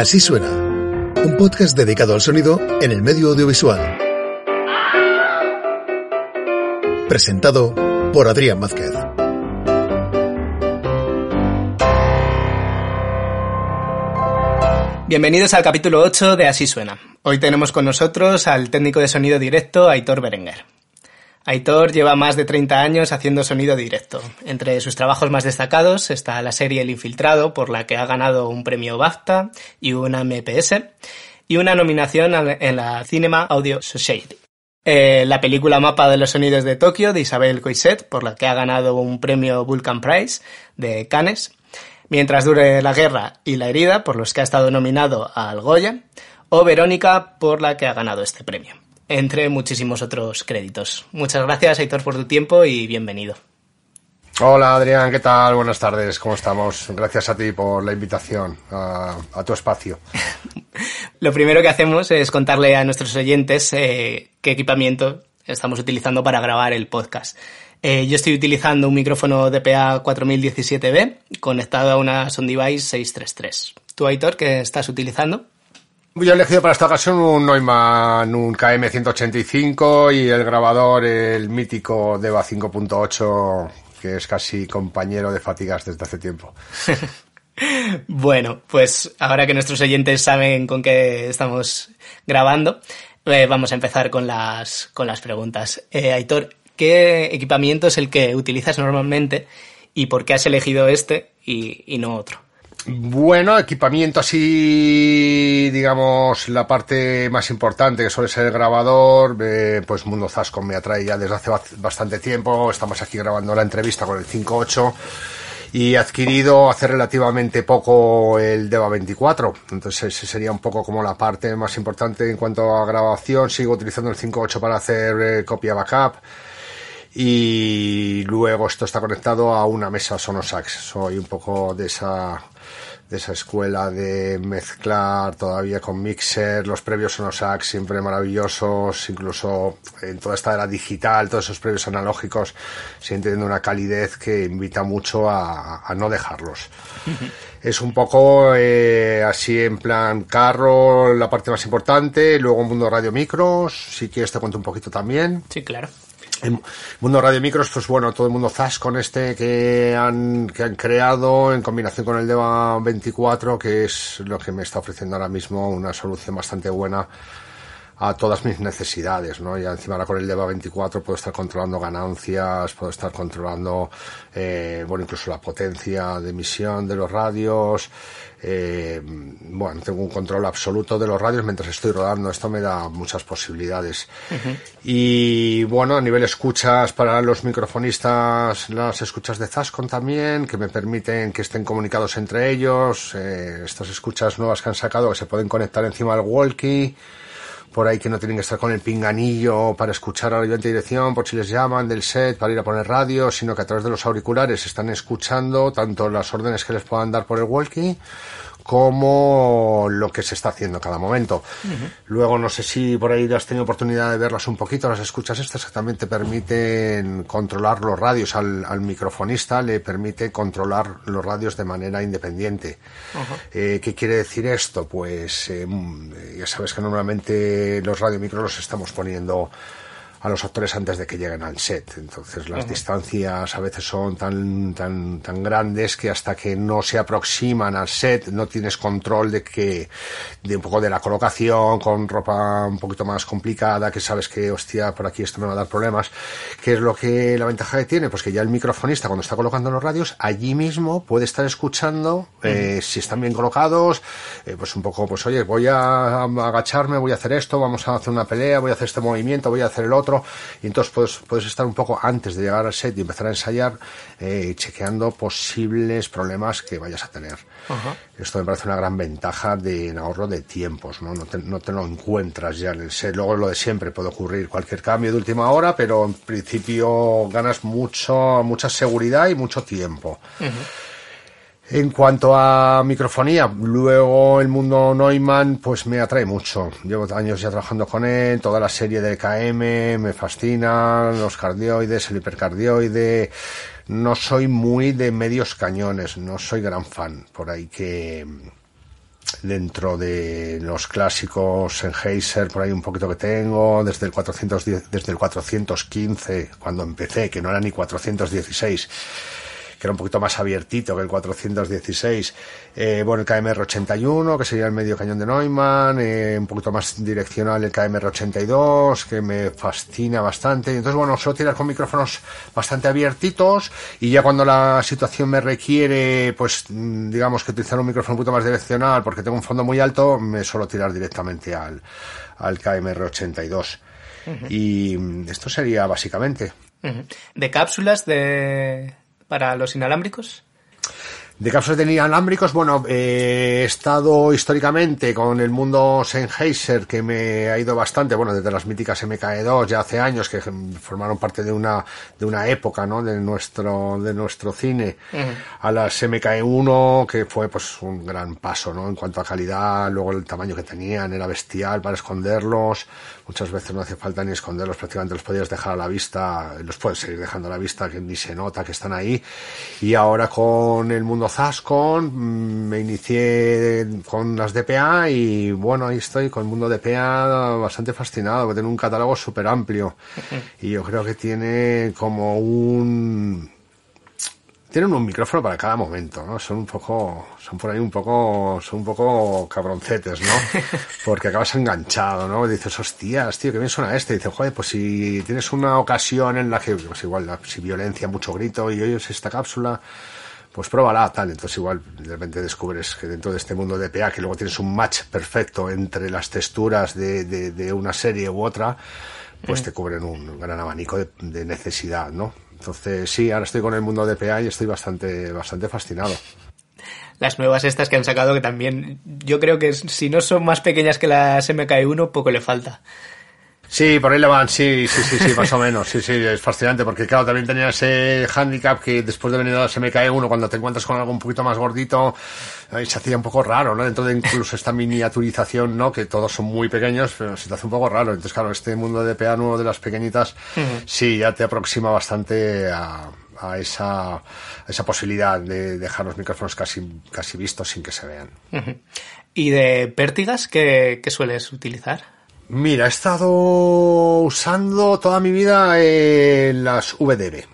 Así suena, un podcast dedicado al sonido en el medio audiovisual. Presentado por Adrián Mázquez. Bienvenidos al capítulo 8 de Así suena. Hoy tenemos con nosotros al técnico de sonido directo Aitor Berenguer. Aitor lleva más de 30 años haciendo sonido directo. Entre sus trabajos más destacados está la serie El Infiltrado, por la que ha ganado un premio BAFTA y una MPS, y una nominación en la Cinema Audio Society. Eh, la película Mapa de los Sonidos de Tokio de Isabel Coixet, por la que ha ganado un premio Vulcan Prize de Cannes, Mientras dure la guerra y la herida, por los que ha estado nominado al Goya, o Verónica, por la que ha ganado este premio entre muchísimos otros créditos. Muchas gracias, Héctor, por tu tiempo y bienvenido. Hola Adrián, ¿qué tal? Buenas tardes, ¿cómo estamos? Gracias a ti por la invitación a, tu espacio. Lo primero que hacemos es contarle a nuestros oyentes eh, qué equipamiento estamos utilizando para grabar el podcast. Eh, yo estoy utilizando un micrófono DPA 4017B conectado a una Sound Device 633. ¿Tú, Aitor, qué estás utilizando? Yo he elegido para esta ocasión un Neumann, un KM185 y el grabador, el mítico Deva 5.8, que es casi compañero de fatigas desde hace tiempo. bueno, pues ahora que nuestros oyentes saben con qué estamos grabando, eh, vamos a empezar con las, con las preguntas. Eh, Aitor, ¿qué equipamiento es el que utilizas normalmente y por qué has elegido este y no otro? Bueno, equipamiento así, digamos, la parte más importante que suele ser el grabador, eh, pues Mundo Zasco me atrae ya desde hace bastante tiempo, estamos aquí grabando la entrevista con el 5.8 y adquirido hace relativamente poco el Deva 24, entonces ese sería un poco como la parte más importante en cuanto a grabación, sigo utilizando el 5.8 para hacer eh, copia backup y luego esto está conectado a una mesa Sonosax, soy un poco de esa de esa escuela de mezclar todavía con mixer, los previos sonosax siempre maravillosos, incluso en toda esta era digital, todos esos previos analógicos, siguen teniendo una calidez que invita mucho a, no dejarlos. Es un poco eh, así en plan carro, la parte más importante, luego mundo radio micros, si quieres te cuento un poquito también. Sí, claro. En mundo radio micros, pues bueno, todo el mundo ZAS con este que han, que han creado en combinación con el DEVA 24, que es lo que me está ofreciendo ahora mismo una solución bastante buena a todas mis necesidades, ¿no? Y encima ahora con el DEVA 24 puedo estar controlando ganancias, puedo estar controlando, eh, bueno, incluso la potencia de emisión de los radios, eh, bueno, tengo un control absoluto de los radios mientras estoy rodando. Esto me da muchas posibilidades. Y bueno, a nivel escuchas para los microfonistas, las escuchas de Zascon también, que me permiten que estén comunicados entre ellos. Eh, estas escuchas nuevas que han sacado que se pueden conectar encima del walkie por ahí que no tienen que estar con el pinganillo para escuchar a la dirección, por si les llaman del set para ir a poner radio, sino que a través de los auriculares están escuchando tanto las órdenes que les puedan dar por el walkie como lo que se está haciendo en cada momento. Luego, no sé si por ahí has tenido oportunidad de verlas un poquito, las escuchas estas que también te permiten controlar los radios al, microfonista, le permite controlar los radios de manera independiente. Eh, ¿Qué quiere decir esto? Pues eh, ya sabes que normalmente los radiomicros los estamos poniendo a los actores antes de que lleguen al set. Entonces las distancias a veces son tan, tan, tan grandes que hasta que no se aproximan al set no tienes control de que, de un poco de la colocación con ropa un poquito más complicada, que sabes que, hostia, por aquí esto me va a dar problemas. ¿Qué es lo que la ventaja que tiene? Pues que ya el microfonista cuando está colocando los radios, allí mismo puede estar escuchando, eh, si están bien colocados, eh, pues un poco, pues oye, voy a agacharme, voy a hacer esto, vamos a hacer una pelea, voy a hacer este movimiento, voy a hacer el otro, otro, y entonces puedes, puedes estar un poco antes de llegar al set y empezar a ensayar, eh, chequeando posibles problemas que vayas a tener. Esto me parece una gran ventaja de ahorro de tiempos, ¿no? No te, no te, lo encuentras ya en el set. Luego lo de siempre puede ocurrir cualquier cambio de última hora, pero en principio ganas mucho, mucha seguridad y mucho tiempo. En cuanto a microfonía, luego el mundo Neumann pues me atrae mucho. Llevo años ya trabajando con él, toda la serie de KM me fascina, los cardioides, el hipercardioide. No soy muy de medios cañones, no soy gran fan. Por ahí que dentro de los clásicos Sennheiser, por ahí un poquito que tengo, desde el 410, desde el 415, cuando empecé, que no era ni 416 que era un poquito más abiertito que el 416. Eh, bueno, el KMR81, que sería el medio cañón de Neumann, eh, un poquito más direccional el KMR82, que me fascina bastante. Entonces, bueno, suelo tirar con micrófonos bastante abiertitos y ya cuando la situación me requiere, pues, mm, digamos que utilizar un micrófono un poquito más direccional porque tengo un fondo muy alto, me suelo tirar directamente al, al KMR82. Y mm, esto sería básicamente. De cápsulas de, para los inalámbricos? De cápsulas de inalámbricos, bueno, eh, he estado históricamente con el mundo Sennheiser, que me ha ido bastante, bueno, desde las míticas MKE2 ya hace años, que formaron parte de una, de una época, ¿no? De nuestro, de nuestro cine, a las MKE1, que fue pues un gran paso, ¿no? En cuanto a calidad, luego el tamaño que tenían era bestial para esconderlos, muchas veces no hace falta ni esconderlos, prácticamente los podías dejar a la vista, los puedes seguir dejando a la vista, que ni se nota que están ahí, y ahora con el mundo Zascon, mm, me inicié con las DPA y bueno, ahí estoy con el mundo DPA bastante fascinado, porque tiene un catálogo súper amplio y yo creo que tiene como un tienen un micrófono para cada momento, ¿no? Son un poco, son por ahí un poco, son un poco cabroncetes, ¿no? Porque acabas enganchado, ¿no? Y dices, hostias, tío, qué bien suena este. Y dices, joder, pues si tienes una ocasión en la que, pues igual, si violencia, mucho grito y oyes esta cápsula, pues pruébala, tal. Entonces igual de repente descubres que dentro de este mundo de PA, que luego tienes un match perfecto entre las texturas de, de, una serie u otra, pues te cubren un gran abanico de, de necesidad, ¿no? Entonces, sí, ahora estoy con el mundo de PA y estoy bastante, bastante fascinado. Las nuevas estas que han sacado, que también yo creo que si no son más pequeñas que las MKI1, poco le falta. Sí, por ahí le van, sí, sí, sí, sí, más o menos, sí, sí, es fascinante, porque claro, también tenía ese handicap que después de venir a la SMKE 1, cuando te encuentras con algo un poquito más gordito, se hacía un poco raro, ¿no? Dentro de incluso esta miniaturización, ¿no? Que todos son muy pequeños, pero se te hace un poco raro. Entonces, claro, este mundo de PA nuevo de las pequeñitas, sí, ya te aproxima bastante a, a esa, a esa posibilidad de dejar los micrófonos casi, casi vistos sin que se vean. ¿Y de pértigas qué, qué sueles utilizar? Mira, he estado usando toda mi vida eh, las VDB.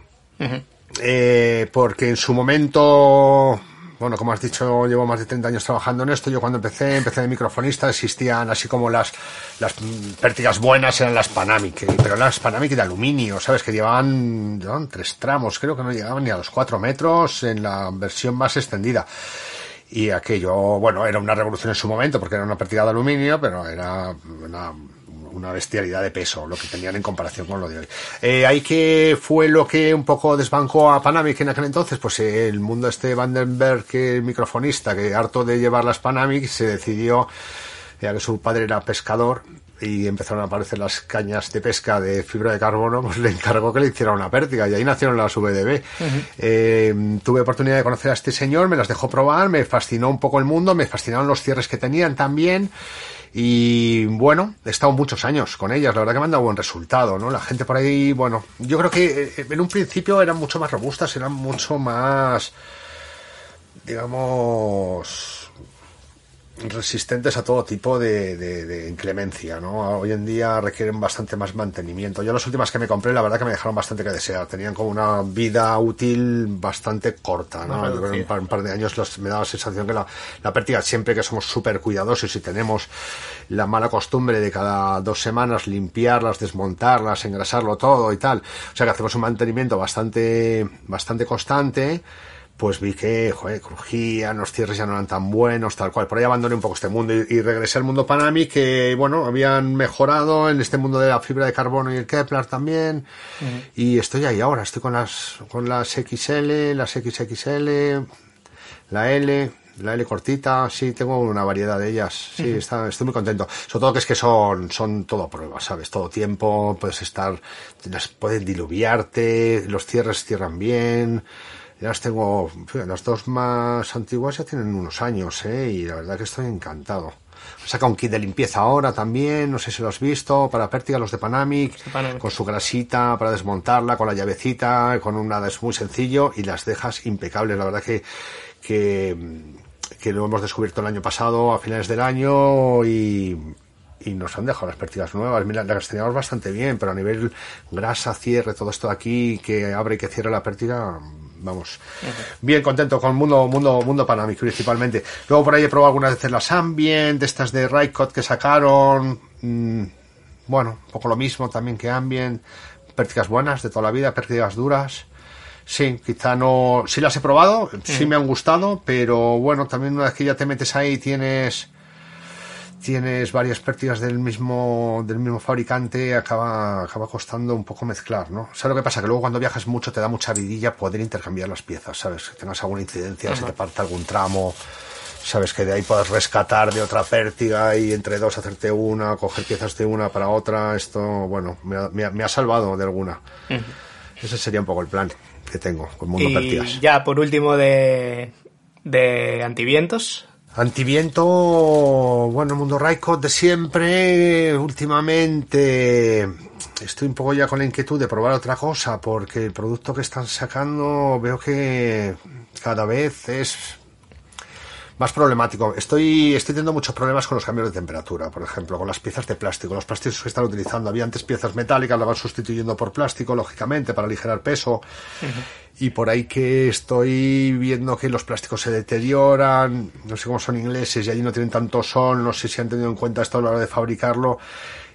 eh, porque en su momento, bueno, como has dicho, llevo más de 30 años trabajando en esto. Yo cuando empecé, empecé de microfonista, existían así como las, las pértigas buenas eran las Panamic, eh, pero las Panamic de aluminio, ¿sabes? Que llevaban, llevaban tres tramos, creo que no llegaban ni a los cuatro metros en la versión más extendida y aquello, bueno, era una revolución en su momento porque era una partida de aluminio, pero era una, bestialidad de peso lo que tenían en comparación con lo de hoy. Eh, ahí que fue lo que un poco desbancó a Panamic en aquel entonces, pues el mundo este Vandenberg, que microfonista, que harto de llevar las Panamic, se decidió, ya que su padre era pescador, y empezaron a aparecer las cañas de pesca de fibra de carbono, pues le encargó que le hiciera una pértiga y ahí nacieron las VDB. eh, tuve oportunidad de conocer a este señor, me las dejó probar, me fascinó un poco el mundo, me fascinaron los cierres que tenían también. Y bueno, he estado muchos años con ellas, la verdad que me han dado buen resultado, ¿no? La gente por ahí, bueno, yo creo que eh, en un principio eran mucho más robustas, eran mucho más, digamos, resistentes a todo tipo de, de, de, inclemencia, ¿no? Hoy en día requieren bastante más mantenimiento. Yo las últimas que me compré, la verdad que me dejaron bastante que desear. Tenían como una vida útil bastante corta, ¿no? Yo creo que un par, un par de años los, me daba la sensación que la, la pérdida, siempre que somos súper cuidadosos y tenemos la mala costumbre de cada dos semanas limpiarlas, desmontarlas, engrasarlo todo y tal. O sea que hacemos un mantenimiento bastante, bastante constante pues vi que, joder, crujían, los cierres ya no eran tan buenos, tal cual. Por ahí abandoné un poco este mundo y, regresé al mundo Panami, que, bueno, habían mejorado en este mundo de la fibra de carbono y el Kepler también. Y estoy ahí ahora, estoy con las, con las XL, las XXL, la L, la L cortita, sí, tengo una variedad de ellas. Sí, está, estoy muy contento. Sobre todo que es que son, son todo pruebas, ¿sabes? Todo tiempo, puedes estar, pueden diluviarte, los cierres cierran bien ya las tengo, las dos más antiguas ya tienen unos años, ¿eh? Y la verdad que estoy encantado. Saca un kit de limpieza ahora también, no sé si lo has visto, para pértiga, los de Panamic, con su grasita para desmontarla, con la llavecita, con un nada, es muy sencillo y las dejas impecables. La verdad que, que, que lo hemos descubierto el año pasado, a finales del año, y, y nos han dejado las pértigas nuevas. Mira, las teníamos bastante bien, pero a nivel grasa, cierre, todo esto de aquí, que abre y que cierra la pértiga, vamos, bien contento con Mundo, Mundo, Mundo Panamic principalmente. Luego por ahí he probado algunas veces las Ambient, estas de Raikot que sacaron, mm, bueno, un poco lo mismo también que Ambient, pértigas buenas de toda la vida, pértigas duras. Sí, quizá no, sí las he probado, sí me han gustado, pero bueno, también una vez que ya te metes ahí tienes tienes varias pérdidas del mismo, del mismo fabricante, acaba, acaba costando un poco mezclar, ¿no? ¿Sabes lo que pasa? Que luego cuando viajas mucho te da mucha vidilla poder intercambiar las piezas, ¿sabes? Que tengas alguna incidencia, se te parte algún tramo, sabes que de ahí puedes rescatar de otra pértiga y entre dos hacerte una, coger piezas de una para otra, esto, bueno, me ha, salvado de alguna. Ese sería un poco el plan que tengo con Mundo y Ya, por último, de, de antivientos, Antiviento, bueno, el mundo Raikot de siempre, últimamente estoy un poco ya con la inquietud de probar otra cosa porque el producto que están sacando veo que cada vez es más problemático. Estoy, estoy teniendo muchos problemas con los cambios de temperatura, por ejemplo, con las piezas de plástico. Los plásticos que están utilizando, había antes piezas metálicas, las van sustituyendo por plástico, lógicamente, para aligerar peso. Y por ahí que estoy viendo que los plásticos se deterioran, no sé cómo son ingleses y allí no tienen tanto sol, no sé si han tenido en cuenta esto a la hora de fabricarlo.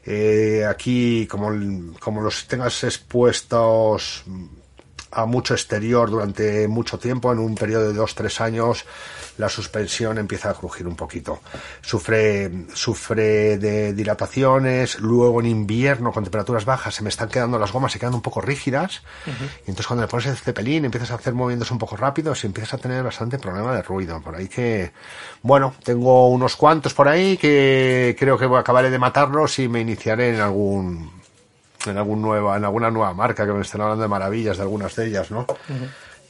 Eh, aquí, como, como los tengas expuestos a mucho exterior durante mucho tiempo, en un periodo de dos, tres años, la suspensión empieza a crujir un poquito. Sufre, sufre de dilataciones, luego en invierno con temperaturas bajas se me están quedando las gomas, se quedan un poco rígidas, y entonces cuando le pones el cepelín empiezas a hacer moviéndose un poco rápidos y empiezas a tener bastante problema de ruido. Por ahí que, bueno, tengo unos cuantos por ahí que creo que acabaré de matarlos y me iniciaré en algún en algún nueva, en alguna nueva marca que me estén hablando de maravillas de algunas de ellas, ¿no?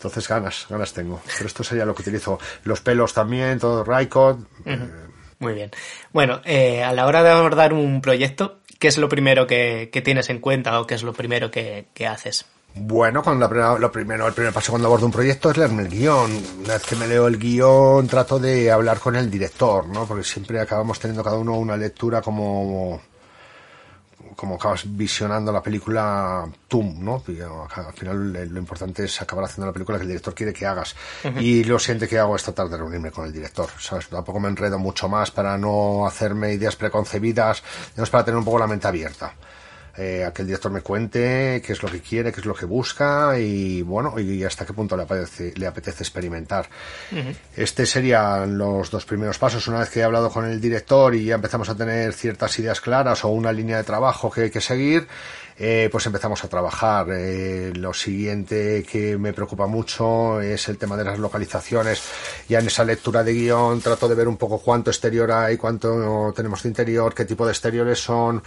Entonces ganas, ganas tengo. Pero esto sería lo que utilizo. Los pelos también, todo Raikot. Eh, Muy bien. Bueno, eh, a la hora de abordar un proyecto, ¿qué es lo primero que, tienes en cuenta o qué es lo primero que, haces? Bueno, cuando lo primero, el primer paso cuando abordo un proyecto es leerme el guion. Una vez que me leo el guion, trato de hablar con el director, ¿no? Porque siempre acabamos teniendo cada uno una lectura como como acabas visionando la película TUM, ¿no? Al final lo importante es acabar haciendo la película que el director quiere que hagas. Y lo siente que hago es tratar de reunirme con el director, ¿sabes? Tampoco me enredo mucho más para no hacerme ideas preconcebidas, es para tener un poco la mente abierta eh, a que el director me cuente qué es lo que quiere, qué es lo que busca y bueno, y hasta qué punto le apetece, le apetece experimentar. Este serían los dos primeros pasos. Una vez que he hablado con el director y ya empezamos a tener ciertas ideas claras o una línea de trabajo que hay que seguir, eh, pues empezamos a trabajar. Eh, lo siguiente que me preocupa mucho es el tema de las localizaciones. Ya en esa lectura de guion trato de ver un poco cuánto exterior hay, cuánto tenemos de interior, qué tipo de exteriores son,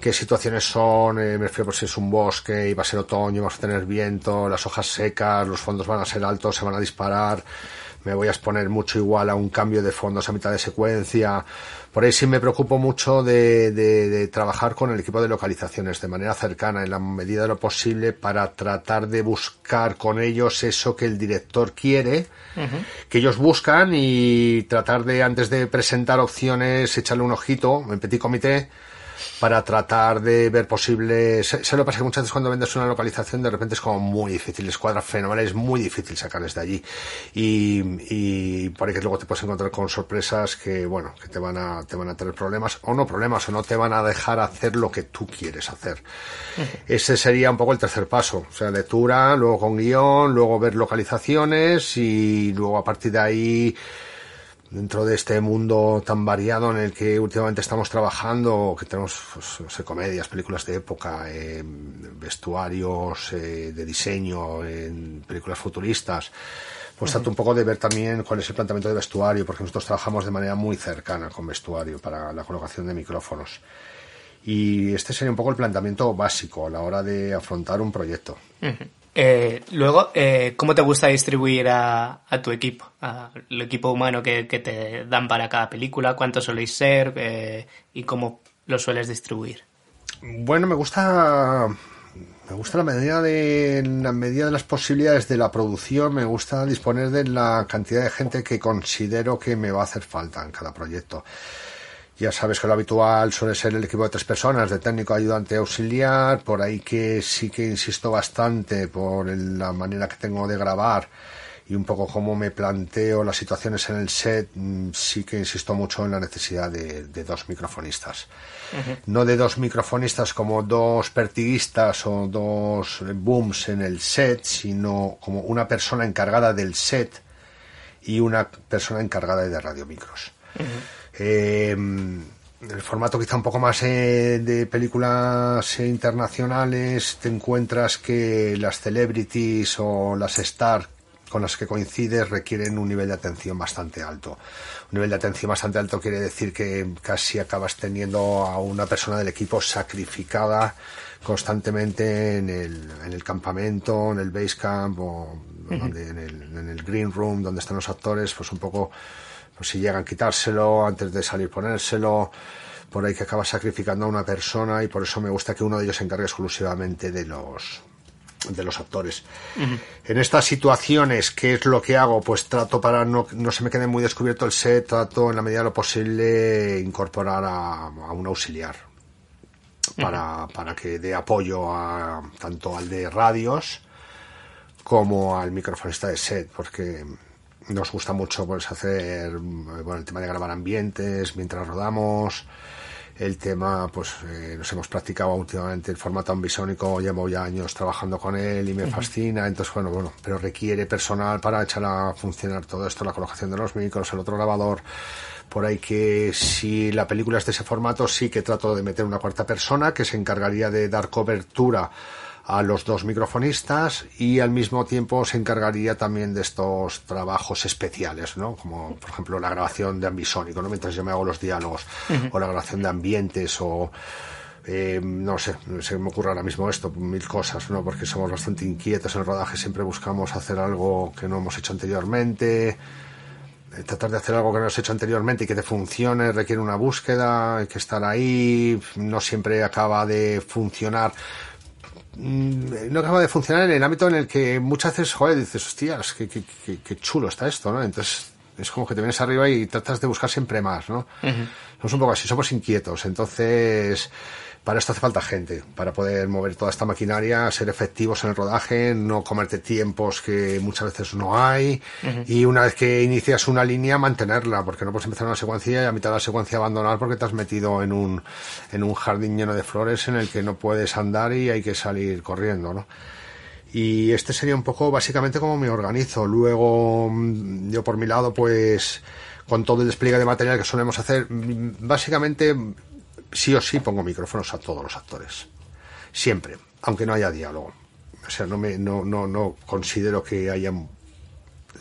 qué situaciones son. Eh, me refiero por si es un bosque y va a ser otoño, vamos a tener viento, las hojas secas, los fondos van a ser altos, se van a disparar me voy a exponer mucho igual a un cambio de fondos a mitad de secuencia. Por ahí sí me preocupo mucho de, trabajar con el equipo de localizaciones de manera cercana, en la medida de lo posible, para tratar de buscar con ellos eso que el director quiere, que ellos buscan y tratar de, antes de presentar opciones, echarle un ojito en petit comité para tratar de ver posibles... Se, lo pasa que muchas veces cuando vendes una localización de repente es como muy difícil, escuadra fenomenal, es muy difícil sacarles de allí. Y, y ahí que luego te puedes encontrar con sorpresas que, bueno, que te van a, te van a tener problemas, o no problemas, o no te van a dejar hacer lo que tú quieres hacer. Ese sería un poco el tercer paso. O sea, lectura, luego con guion, luego ver localizaciones y luego a partir de ahí dentro de este mundo tan variado en el que últimamente estamos trabajando, que tenemos pues, comedias, películas de época, eh, vestuarios eh, de diseño, en películas futuristas, pues trato un poco de ver también cuál es el planteamiento de vestuario, porque nosotros trabajamos de manera muy cercana con vestuario para la colocación de micrófonos. Y este sería un poco el planteamiento básico a la hora de afrontar un proyecto. Eh, luego, eh, ¿cómo te gusta distribuir a, tu equipo? Al equipo humano que, te dan para cada película, cuántos soléis ser eh, y cómo lo sueles distribuir. Bueno, me gusta me gusta la medida de la medida de las posibilidades de la producción, me gusta disponer de la cantidad de gente que considero que me va a hacer falta en cada proyecto. Ya sabes que lo habitual suele ser el equipo de tres personas, de técnico, ayudante, auxiliar, por ahí que sí que insisto bastante por la manera que tengo de grabar y un poco cómo me planteo las situaciones en el set, mm, sí que insisto mucho en la necesidad de, dos microfonistas. No de dos microfonistas como dos pertiguistas o dos booms en el set, sino como una persona encargada del set y una persona encargada de radiomicros. Eh, el formato quizá un poco más eh, de películas internacionales, te encuentras que las celebrities o las stars con las que coincides requieren un nivel de atención bastante alto. Un nivel de atención bastante alto quiere decir que casi acabas teniendo a una persona del equipo sacrificada constantemente en el, en el campamento, en el base camp o en, el, en el green room donde están los actores, pues un poco pues si llegan a quitárselo antes de salir ponérselo, por ahí que acaba sacrificando a una persona y por eso me gusta que uno de ellos se encargue exclusivamente de los de los actores. En estas situaciones, ¿qué es lo que hago? Pues trato para no, no se me quede muy descubierto el set, trato en la medida de lo posible incorporar a, un auxiliar para, para que dé apoyo a, tanto al de radios como al microfonista de set, porque nos gusta mucho pues hacer bueno, el tema de grabar ambientes mientras rodamos. El tema pues eh, nos hemos practicado últimamente el formato ambisónico llevo ya años trabajando con él y me fascina. Entonces bueno bueno pero requiere personal para echar a funcionar todo esto la colocación de los micros el otro grabador. Por ahí que si la película es de ese formato sí que trato de meter una cuarta persona que se encargaría de dar cobertura a los dos microfonistas y al mismo tiempo se encargaría también de estos trabajos especiales, ¿no? Como por ejemplo la grabación de ambisónico, ¿no? Mientras yo me hago los diálogos o la grabación de ambientes o eh, no sé, se me ocurre ahora mismo esto, mil cosas, ¿no? Porque somos bastante inquietos en el rodaje, siempre buscamos hacer algo que no hemos hecho anteriormente. Eh, tratar de hacer algo que no hemos hecho anteriormente y que te funcione requiere una búsqueda, hay que estar ahí, no siempre acaba de funcionar no acaba de funcionar en el ámbito en el que muchas veces, joder, dices, hostias, qué, qué, qué, chulo está esto, ¿no? Entonces es como que te vienes arriba y tratas de buscar siempre más, ¿no? Somos un poco así, somos inquietos, entonces para esto hace falta gente, para poder mover toda esta maquinaria, ser efectivos en el rodaje, no comerte tiempos que muchas veces no hay, y una vez que inicias una línea, mantenerla, porque no puedes empezar una secuencia y a mitad de la secuencia abandonar porque te has metido en un, en un jardín lleno de flores en el que no puedes andar y hay que salir corriendo, ¿no? Y este sería un poco básicamente como me organizo. Luego, mm, yo por mi lado, pues con todo el despliegue de material que solemos hacer, mm, básicamente sí o sí pongo micrófonos a todos los actores. Siempre, aunque no haya diálogo. O sea, no, me, no, no, no considero que haya...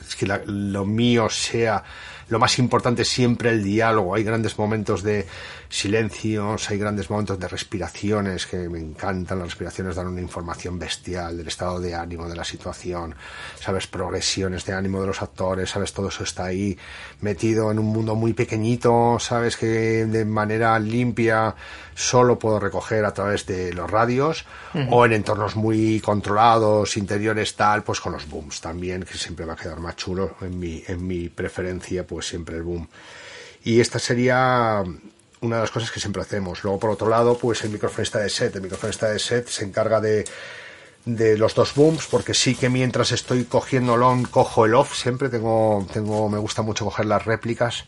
Es que lo mío sea lo más importante siempre el diálogo. Hay grandes momentos de silencios, hay grandes momentos de respiraciones que me encantan. Las respiraciones dan una información bestial del estado de ánimo de la situación, sabes, progresiones de ánimo de los actores, sabes, todo eso está ahí metido en un mundo muy pequeñito, sabes que de manera limpia solo puedo recoger a través de los radios o en entornos muy controlados, interiores tal, pues con los booms también, que siempre va a quedar más chulo en mi, en mi preferencia, pues siempre el boom. Y esta sería una de las cosas que siempre hacemos. Luego, por otro lado, pues el microfonista de set. El microfonista de set se encarga de, de los dos booms, porque sí que mientras estoy cogiendo el on, cojo el off. Siempre tengo, tengo, me gusta mucho coger las réplicas.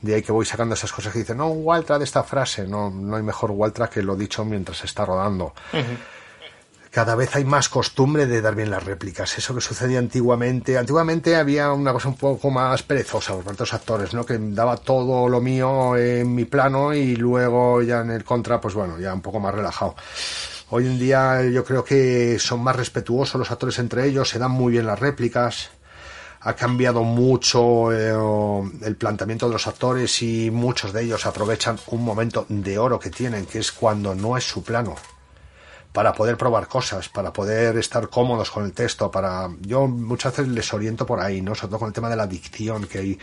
De ahí que voy sacando esas cosas que dicen, no, un Waltra de esta frase. No, no hay mejor Waltra que lo dicho mientras está rodando cada vez hay más costumbre de dar bien las réplicas. Eso que sucedía antiguamente. Antiguamente había una cosa un poco más perezosa por tantos actores, ¿no? Que daba todo lo mío en mi plano y luego ya en el contra, pues bueno, ya un poco más relajado. Hoy en día yo creo que son más respetuosos los actores entre ellos, se dan muy bien las réplicas. Ha cambiado mucho eh, el planteamiento de los actores y muchos de ellos aprovechan un momento de oro que tienen, que es cuando no es su plano para poder probar cosas, para poder estar cómodos con el texto, para yo muchas veces les oriento por ahí, ¿no? Sobre todo con el tema de la dicción, que hay,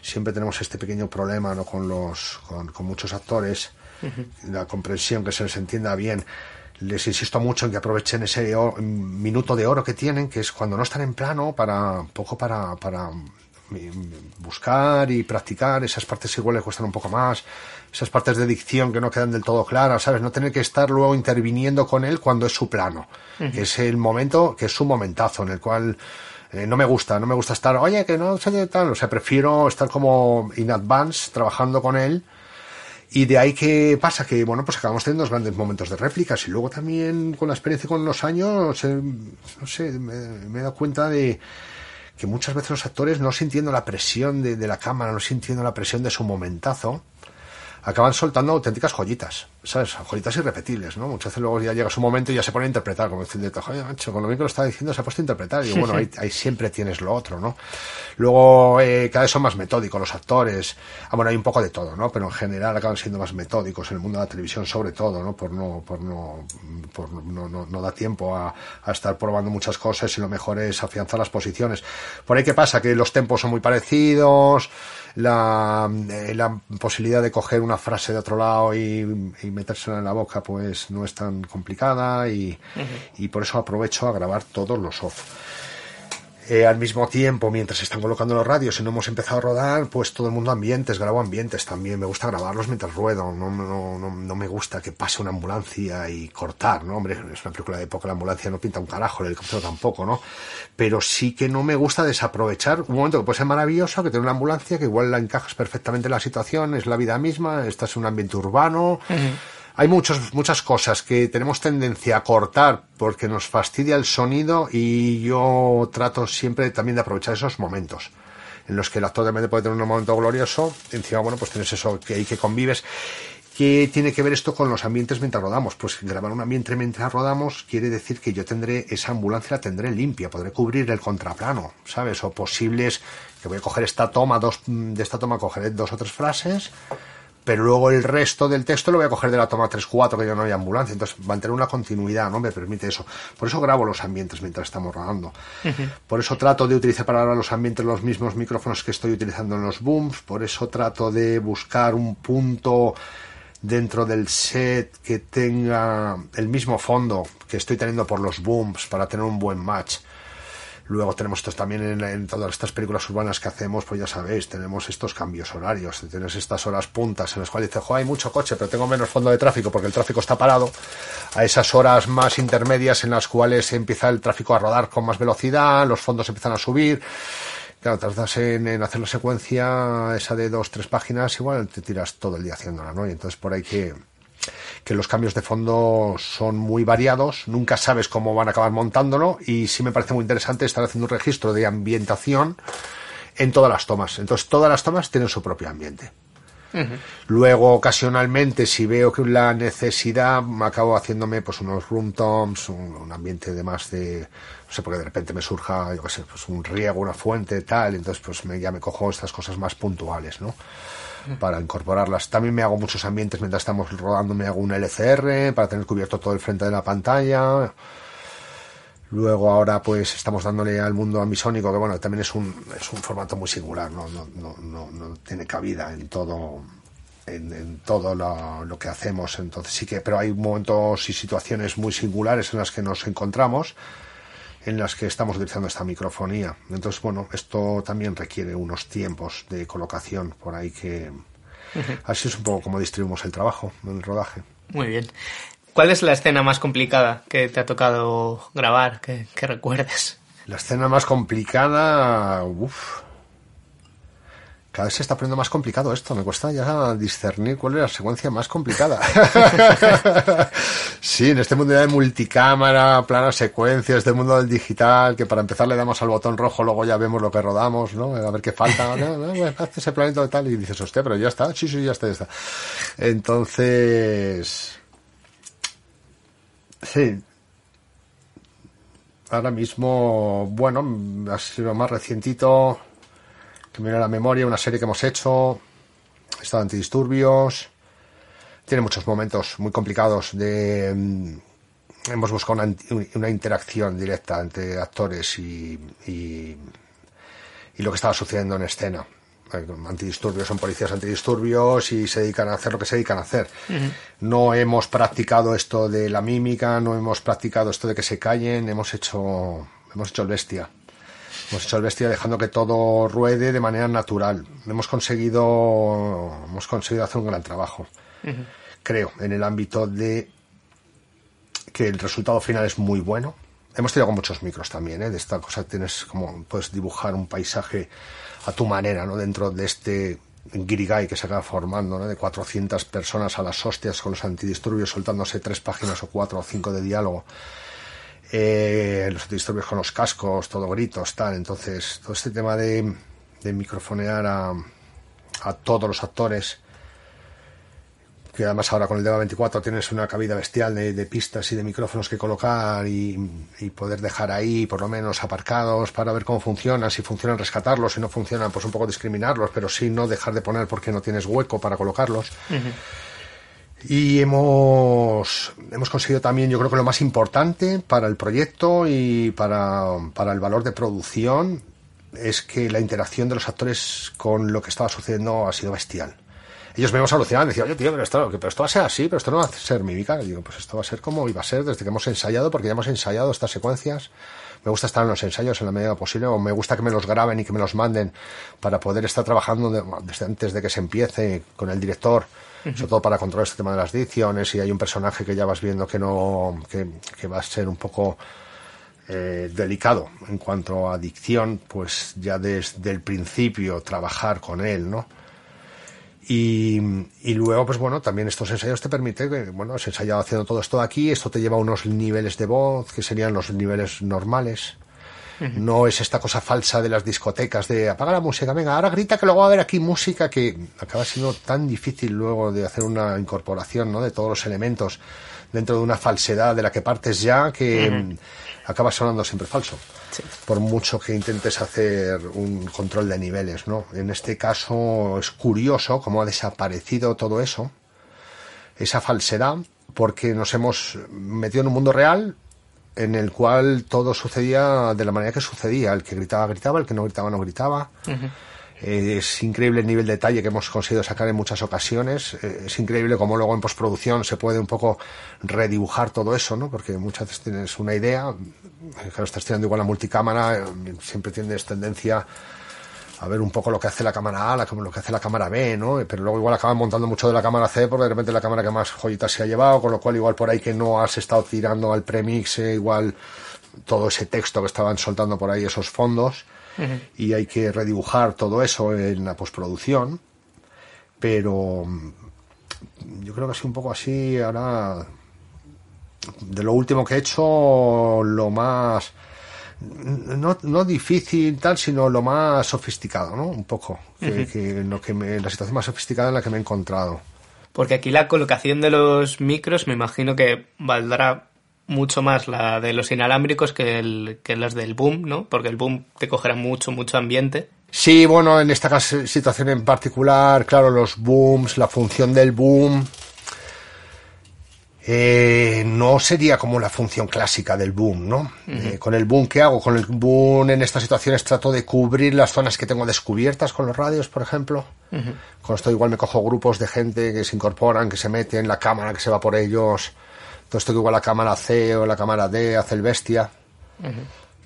siempre tenemos este pequeño problema, ¿no? Con los, con, muchos actores, la comprensión, que se les entienda bien. Les insisto mucho en que aprovechen ese minuto de oro que tienen, que es cuando no están en plano, para, un poco para, para buscar y practicar esas partes igual les cuestan un poco más, esas partes de dicción que no quedan del todo claras, ¿sabes? No tener que estar luego interviniendo con él cuando es su plano, que es el momento, que es su momentazo en el cual eh, no me gusta, no me gusta estar, oye, que no sé tal, o sea, prefiero estar como in advance trabajando con él. Y de ahí que pasa que, bueno, pues acabamos teniendo grandes momentos de réplicas y luego también con la experiencia con los años, eh, no sé, me he dado cuenta de, que muchas veces los actores, no sintiendo la presión de, la cámara, no sintiendo la presión de su momentazo, acaban soltando auténticas joyitas, ¿sabes? Joyitas irrepetibles, ¿no? Muchas veces luego ya llega su momento y ya se pone a interpretar, como decir, oye, macho, con lo bien que lo está diciendo se ha puesto a interpretar. Y bueno, ahí, ahí siempre tienes lo otro, ¿no? Luego, eh, cada vez son más metódicos los actores. Ah, bueno, hay un poco de todo, ¿no? Pero en general acaban siendo más metódicos en el mundo de la televisión, sobre todo, ¿no? Por no, por no, por no, no, no da tiempo a, a estar probando muchas cosas y lo mejor es afianzar las posiciones. Por ahí, ¿qué pasa? Que los tempos son muy parecidos, la, eh, la posibilidad de coger una frase de otro lado y, y, metérsela en la boca pues no es tan complicada y, y por eso aprovecho a grabar todos los off. Eh, al mismo tiempo, mientras están colocando los radios y no hemos empezado a rodar, pues todo el mundo ambientes, grabo ambientes también. Me gusta grabarlos mientras ruedo. No, no, no, no me gusta que pase una ambulancia y cortar, ¿no? Hombre, es una película de época, la ambulancia no pinta un carajo, el helicóptero tampoco, ¿no? Pero sí que no me gusta desaprovechar un momento que puede ser maravilloso, que tiene una ambulancia, que igual la encajas perfectamente en la situación, es la vida misma, estás en un ambiente urbano hay muchos, muchas cosas que tenemos tendencia a cortar porque nos fastidia el sonido y yo trato siempre también de aprovechar esos momentos en los que el actor también puede tener un momento glorioso, encima, bueno, pues tienes eso que hay que convives. ¿Qué tiene que ver esto con los ambientes mientras rodamos? Pues grabar un ambiente mientras rodamos quiere decir que yo tendré esa ambulancia la tendré limpia, podré cubrir el contraplano, ¿sabes? O posibles que voy a coger esta toma, dos de esta toma cogeré dos o tres frases, pero luego el resto del texto lo voy a coger de la toma 3-4, que ya no hay ambulancia, entonces mantener una continuidad, ¿no? Me permite eso. Por eso grabo los ambientes mientras estamos rodando. Por eso trato de utilizar para los ambientes los mismos micrófonos que estoy utilizando en los booms, por eso trato de buscar un punto dentro del set que tenga el mismo fondo que estoy teniendo por los booms para tener un buen match. Luego tenemos estos también en, todas estas películas urbanas que hacemos, pues ya sabéis, tenemos estos cambios horarios, tienes estas horas puntas en las cuales dices, hay mucho coche, pero tengo menos fondo de tráfico porque el tráfico está parado, a esas horas más intermedias en las cuales empieza el tráfico a rodar con más velocidad, los fondos empiezan a subir. Claro, tardas en, en hacer la secuencia esa de dos, tres páginas, igual te tiras todo el día haciéndola, ¿no? Y entonces por ahí que, que los cambios de fondo son muy variados, nunca sabes cómo van a acabar montándolo y sí me parece muy interesante estar haciendo un registro de ambientación en todas las tomas. Entonces todas las tomas tienen su propio ambiente. Luego, ocasionalmente, si veo que la necesidad, acabo haciéndome pues unos room toms, un, ambiente de más de, no sé, porque de repente me surja, yo qué sé, pues un riego, una fuente, tal, entonces pues me, ya me cojo estas cosas más puntuales, ¿no? Para incorporarlas. También me hago muchos ambientes mientras estamos rodando, me hago un LCR para tener cubierto todo el frente de la pantalla. Luego ahora pues estamos dándole al mundo ambisónico, que bueno, también es un, es un formato muy singular, no, no, no, no tiene cabida en todo, en, en, todo lo, lo, que hacemos. Entonces sí que, pero hay momentos y situaciones muy singulares en las que nos encontramos en las que estamos utilizando esta microfonía. Entonces, bueno, esto también requiere unos tiempos de colocación por ahí que, Así es un poco como distribuimos el trabajo, el rodaje. Muy bien. ¿Cuál es la escena más complicada que te ha tocado grabar, que, que recuerdes? La escena más complicada, uff, cada vez se está poniendo más complicado esto. Me cuesta ya discernir cuál es la secuencia más complicada. sí, en este mundo de multicámara, planas secuencias, este mundo del digital, que para empezar le damos al botón rojo, luego ya vemos lo que rodamos, ¿no? A ver qué falta. No, ese planeta de tal y dices, hostia, pero ya está. Sí, sí, ya está, ya está. Entonces, sí. Ahora mismo, bueno, ha sido más recientito que me la memoria, una serie que hemos hecho, estado antidisturbios, tiene muchos momentos muy complicados de... Mm, hemos buscado una, interacción directa entre actores y, y, lo que estaba sucediendo en escena antidisturbios son policías antidisturbios y se dedican a hacer lo que se dedican a hacer. No hemos practicado esto de la mímica, no hemos practicado esto de que se callen, hemos hecho hemos hecho el bestia. Hemos hecho el bestia dejando que todo ruede de manera natural. Hemos conseguido, hemos conseguido hacer un gran trabajo. Creo, en el ámbito de que el resultado final es muy bueno. Hemos tenido con muchos micros también, ¿eh? De esta cosa tienes como, puedes dibujar un paisaje a tu manera, ¿no? Dentro de este Girigay que se acaba formando, ¿no? De 400 personas a las hostias con los antidisturbios soltándose tres páginas o cuatro o cinco de diálogo eh, los disturbios con los cascos, todo gritos, tal. Entonces, todo este tema de, de microfonear a, a todos los actores, que además ahora con el DEVA 24 tienes una cabida bestial de, pistas y de micrófonos que colocar y, y, poder dejar ahí por lo menos aparcados para ver cómo funcionan, si funcionan rescatarlos, si no funcionan pues un poco discriminarlos, pero sí no dejar de poner porque no tienes hueco para colocarlos. Y hemos, hemos conseguido también, yo creo que lo más importante para el proyecto y para, para el valor de producción es que la interacción de los actores con lo que estaba sucediendo ha sido bestial. Ellos me hemos alucinado y decían, oye, tío, pero esto, pero esto va a ser así, pero esto no va a ser mímica. Y digo, pues esto va a ser como iba a ser desde que hemos ensayado, porque ya hemos ensayado estas secuencias. Me gusta estar en los ensayos en la medida posible, o me gusta que me los graben y que me los manden para poder estar trabajando desde antes de que se empiece con el director sobre todo para controlar este tema de las dicciones y hay un personaje que ya vas viendo que no que, va a ser un poco eh, delicado en cuanto a dicción pues ya desde el principio trabajar con él no y, luego, pues bueno, también estos ensayos te permiten, bueno, has ensayado haciendo todo esto aquí, esto te lleva a unos niveles de voz que serían los niveles normales. No es esta cosa falsa de las discotecas de apaga la música, venga, ahora grita que luego va a haber aquí música que acaba siendo tan difícil luego de hacer una incorporación ¿no? de todos los elementos dentro de una falsedad de la que partes ya que acaba sonando siempre falso. Por mucho que intentes hacer un control de niveles, ¿no? En este caso es curioso cómo ha desaparecido todo eso, esa falsedad, porque nos hemos metido en un mundo real en el cual todo sucedía de la manera que sucedía. El que gritaba, gritaba, el que no gritaba, no gritaba. Eh, es increíble el nivel de detalle que hemos conseguido sacar en muchas ocasiones. Eh, es increíble cómo luego en postproducción se puede un poco redibujar todo eso, ¿no? Porque muchas veces tienes una idea, que estás tirando igual a multicámara, eh, siempre tienes tendencia a ver un poco lo que hace la cámara A, lo que hace la cámara B, ¿no? Pero luego igual acaban montando mucho de la cámara C porque de repente la cámara que más joyitas se ha llevado, con lo cual igual por ahí que no has estado tirando al premix, eh, igual todo ese texto que estaban soltando por ahí, esos fondos, y hay que redibujar todo eso en la postproducción, pero mm, yo creo que ha sido un poco así ahora de lo último que he hecho lo más no, no difícil tal, sino lo más sofisticado, ¿no? Un poco, que, lo que la situación más sofisticada en la que me he encontrado. Porque aquí la colocación de los micros me imagino que valdrá mucho más la de los inalámbricos que, el, que las del boom, ¿no? Porque el boom te cogerá mucho, mucho ambiente. Sí, bueno, en esta situación en particular, claro, los booms, la función del boom, eh, no sería como la función clásica del boom, ¿no? Eh, con el boom, ¿qué hago? Con el boom en estas situaciones trato de cubrir las zonas que tengo descubiertas con los radios, por ejemplo. Con esto igual me cojo grupos de gente que se incorporan, que se meten, la cámara que se va por ellos. Todo esto que igual la cámara C o la cámara D hace el bestia.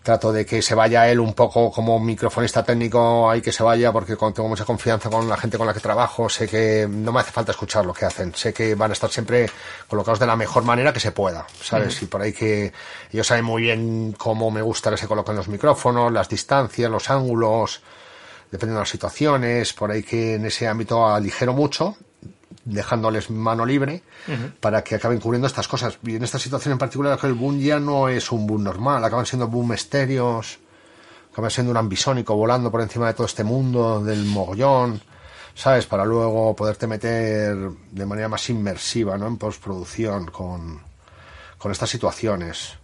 Trato de que se vaya él un poco como microfonista técnico, hay que se vaya porque tengo mucha confianza con la gente con la que trabajo, sé que no me hace falta escuchar lo que hacen, sé que van a estar siempre colocados de la mejor manera que se pueda, ¿sabes? Y por ahí que ellos saben muy bien cómo me gusta que se coloquen los micrófonos, las distancias, los ángulos, dependiendo de las situaciones, por ahí que en ese ámbito aligero mucho dejándoles mano libre para que acaben cubriendo estas cosas. Y en esta situación en particular, el boom ya no es un boom normal, acaban siendo boom estéreos, acaban siendo un ambisónico volando por encima de todo este mundo del mogollón, ¿sabes? Para luego poderte meter de manera más inmersiva, ¿no? En postproducción con, con estas situaciones.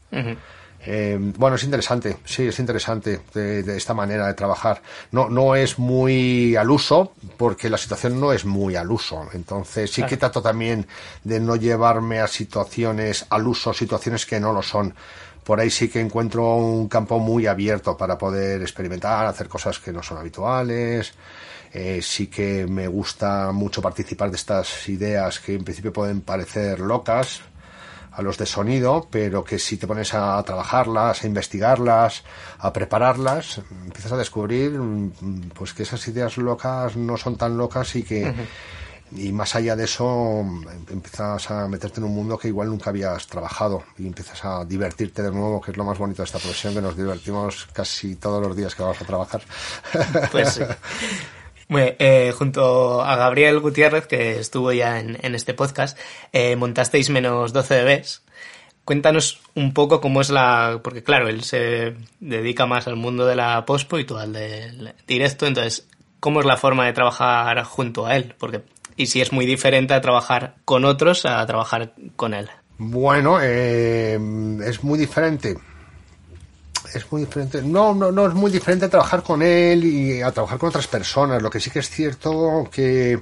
Eh, bueno, es interesante, sí, es interesante de, esta manera de trabajar. No, no es muy al uso, porque la situación no es muy al uso. Entonces, sí que trato también de no llevarme a situaciones al uso, situaciones que no lo son. Por ahí sí que encuentro un campo muy abierto para poder experimentar, hacer cosas que no son habituales. Eh, sí que me gusta mucho participar de estas ideas que en principio pueden parecer locas, a los de sonido, pero que si te pones a trabajarlas, a investigarlas, a prepararlas, empiezas a descubrir mm, pues que esas ideas locas no son tan locas y que y más allá de eso empiezas a meterte en un mundo que igual nunca habías trabajado y empiezas a divertirte de nuevo, que es lo más bonito de esta profesión, que nos divertimos casi todos los días que vamos a trabajar. Pues sí. Eh, junto a Gabriel Gutiérrez, que estuvo ya en, este podcast, eh, montasteis menos 12 bebés. Cuéntanos un poco cómo es la... Porque claro, él se dedica más al mundo de la pospo y tú al del directo, entonces, ¿cómo es la forma de trabajar junto a él? Porque, y si es muy diferente a trabajar con otros a trabajar con él. Bueno, eh, es muy diferente es muy diferente. No, no, no es muy diferente trabajar con él y a trabajar con otras personas. Lo que sí que es cierto que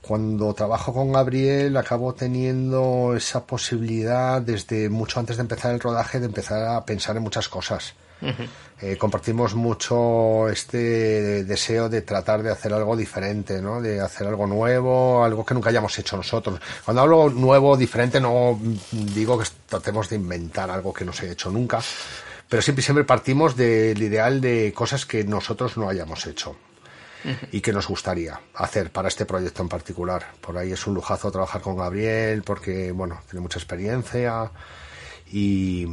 cuando trabajo con Gabriel acabo teniendo esa posibilidad desde mucho antes de empezar el rodaje de empezar a pensar en muchas cosas. Eh, compartimos mucho este deseo de tratar de hacer algo diferente, ¿no? De hacer algo nuevo, algo que nunca hayamos hecho nosotros. Cuando hablo nuevo, diferente, no digo que tratemos de inventar algo que no se haya hecho nunca, pero siempre, siempre partimos del ideal de cosas que nosotros no hayamos hecho y que nos gustaría hacer para este proyecto en particular. Por ahí es un lujazo trabajar con Gabriel porque, bueno, tiene mucha experiencia y,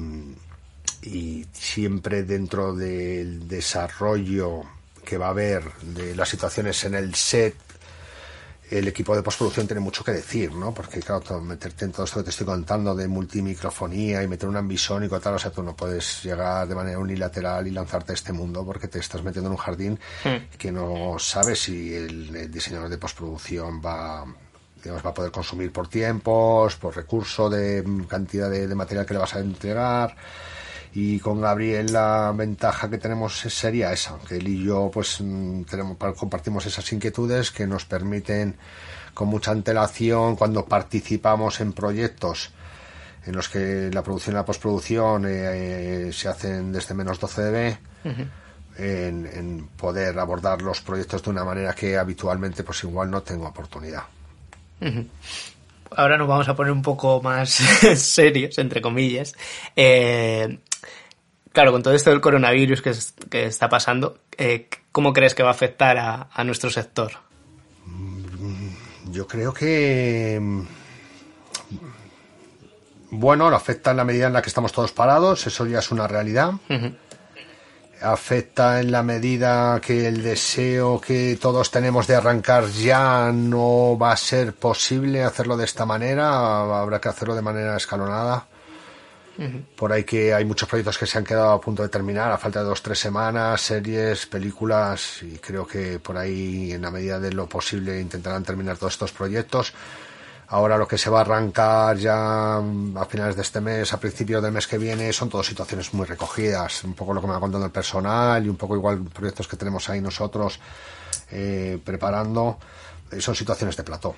y siempre dentro del desarrollo que va a haber de las situaciones en el set el equipo de postproducción tiene mucho que decir, ¿no? Porque, claro, meterte en todo esto que te estoy contando de multimicrofonía y meter un ambisónico, tal, o sea, tú no puedes llegar de manera unilateral y lanzarte a este mundo porque te estás metiendo en un jardín hmm. que no sabes si el, diseñador de postproducción va digamos, va a poder consumir por tiempos, por recurso de cantidad de material que le vas a entregar y con Gabriel la ventaja que tenemos sería esa, que él y yo pues mm, tenemos, compartimos esas inquietudes que nos permiten con mucha antelación cuando participamos en proyectos en los que la producción y la postproducción eh, eh, se hacen desde menos 12 dB en, poder abordar los proyectos de una manera que habitualmente pues igual no tengo oportunidad. Ahora nos vamos a poner un poco más serios, entre comillas. Eh, Claro, con todo esto del coronavirus que, está pasando, eh, ¿cómo crees que va a afectar a, nuestro sector? Yo creo que mm, bueno, lo afecta en la medida en la que estamos todos parados, eso ya es una realidad. Afecta en la medida que el deseo que todos tenemos de arrancar ya no va a ser posible hacerlo de esta manera, habrá que hacerlo de manera escalonada. Por ahí que hay muchos proyectos que se han quedado a punto de terminar, a falta de dos, tres semanas, series, películas, y creo que por ahí, en la medida de lo posible, intentarán terminar todos estos proyectos. Ahora lo que se va a arrancar ya a finales de este mes, a principios del mes que viene, son todas situaciones muy recogidas. Un poco lo que me va contando el personal y un poco igual proyectos que tenemos ahí nosotros eh, preparando. Eh, son situaciones de plató.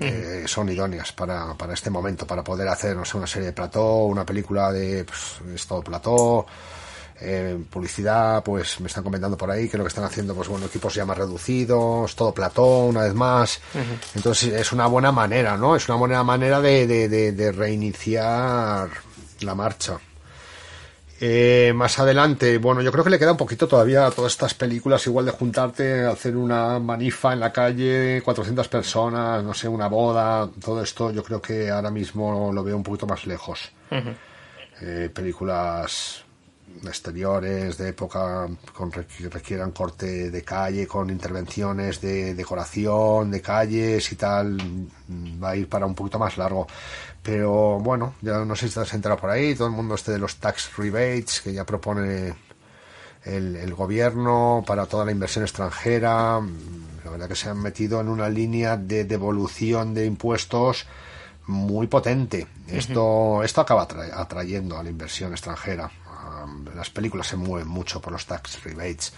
Eh, son idóneas para, para este momento, para poder hacer, no sé, una serie de plató, una película de pues, todo plató, eh, publicidad, pues me están comentando por ahí que lo que están haciendo, pues bueno, equipos ya más reducidos, todo plató, una vez más. Entonces es una buena manera, ¿no? Es una buena manera de, de, de, reiniciar la marcha. Eh, más adelante, bueno, yo creo que le queda un poquito todavía a todas estas películas, igual de juntarte, hacer una manifa en la calle, 400 personas, no sé, una boda, todo esto, yo creo que ahora mismo lo veo un poquito más lejos. Eh, películas exteriores de época con, que requieran corte de calle, con intervenciones de decoración, de calles y tal, va a ir para un poquito más largo. Pero bueno, ya no sé si te has enterado por ahí, todo el mundo este de los tax rebates que ya propone el, el gobierno para toda la inversión extranjera. La verdad que se han metido en una línea de devolución de impuestos muy potente. Esto, esto acaba atrayendo a la inversión extranjera. Las películas se mueven mucho por los tax rebates.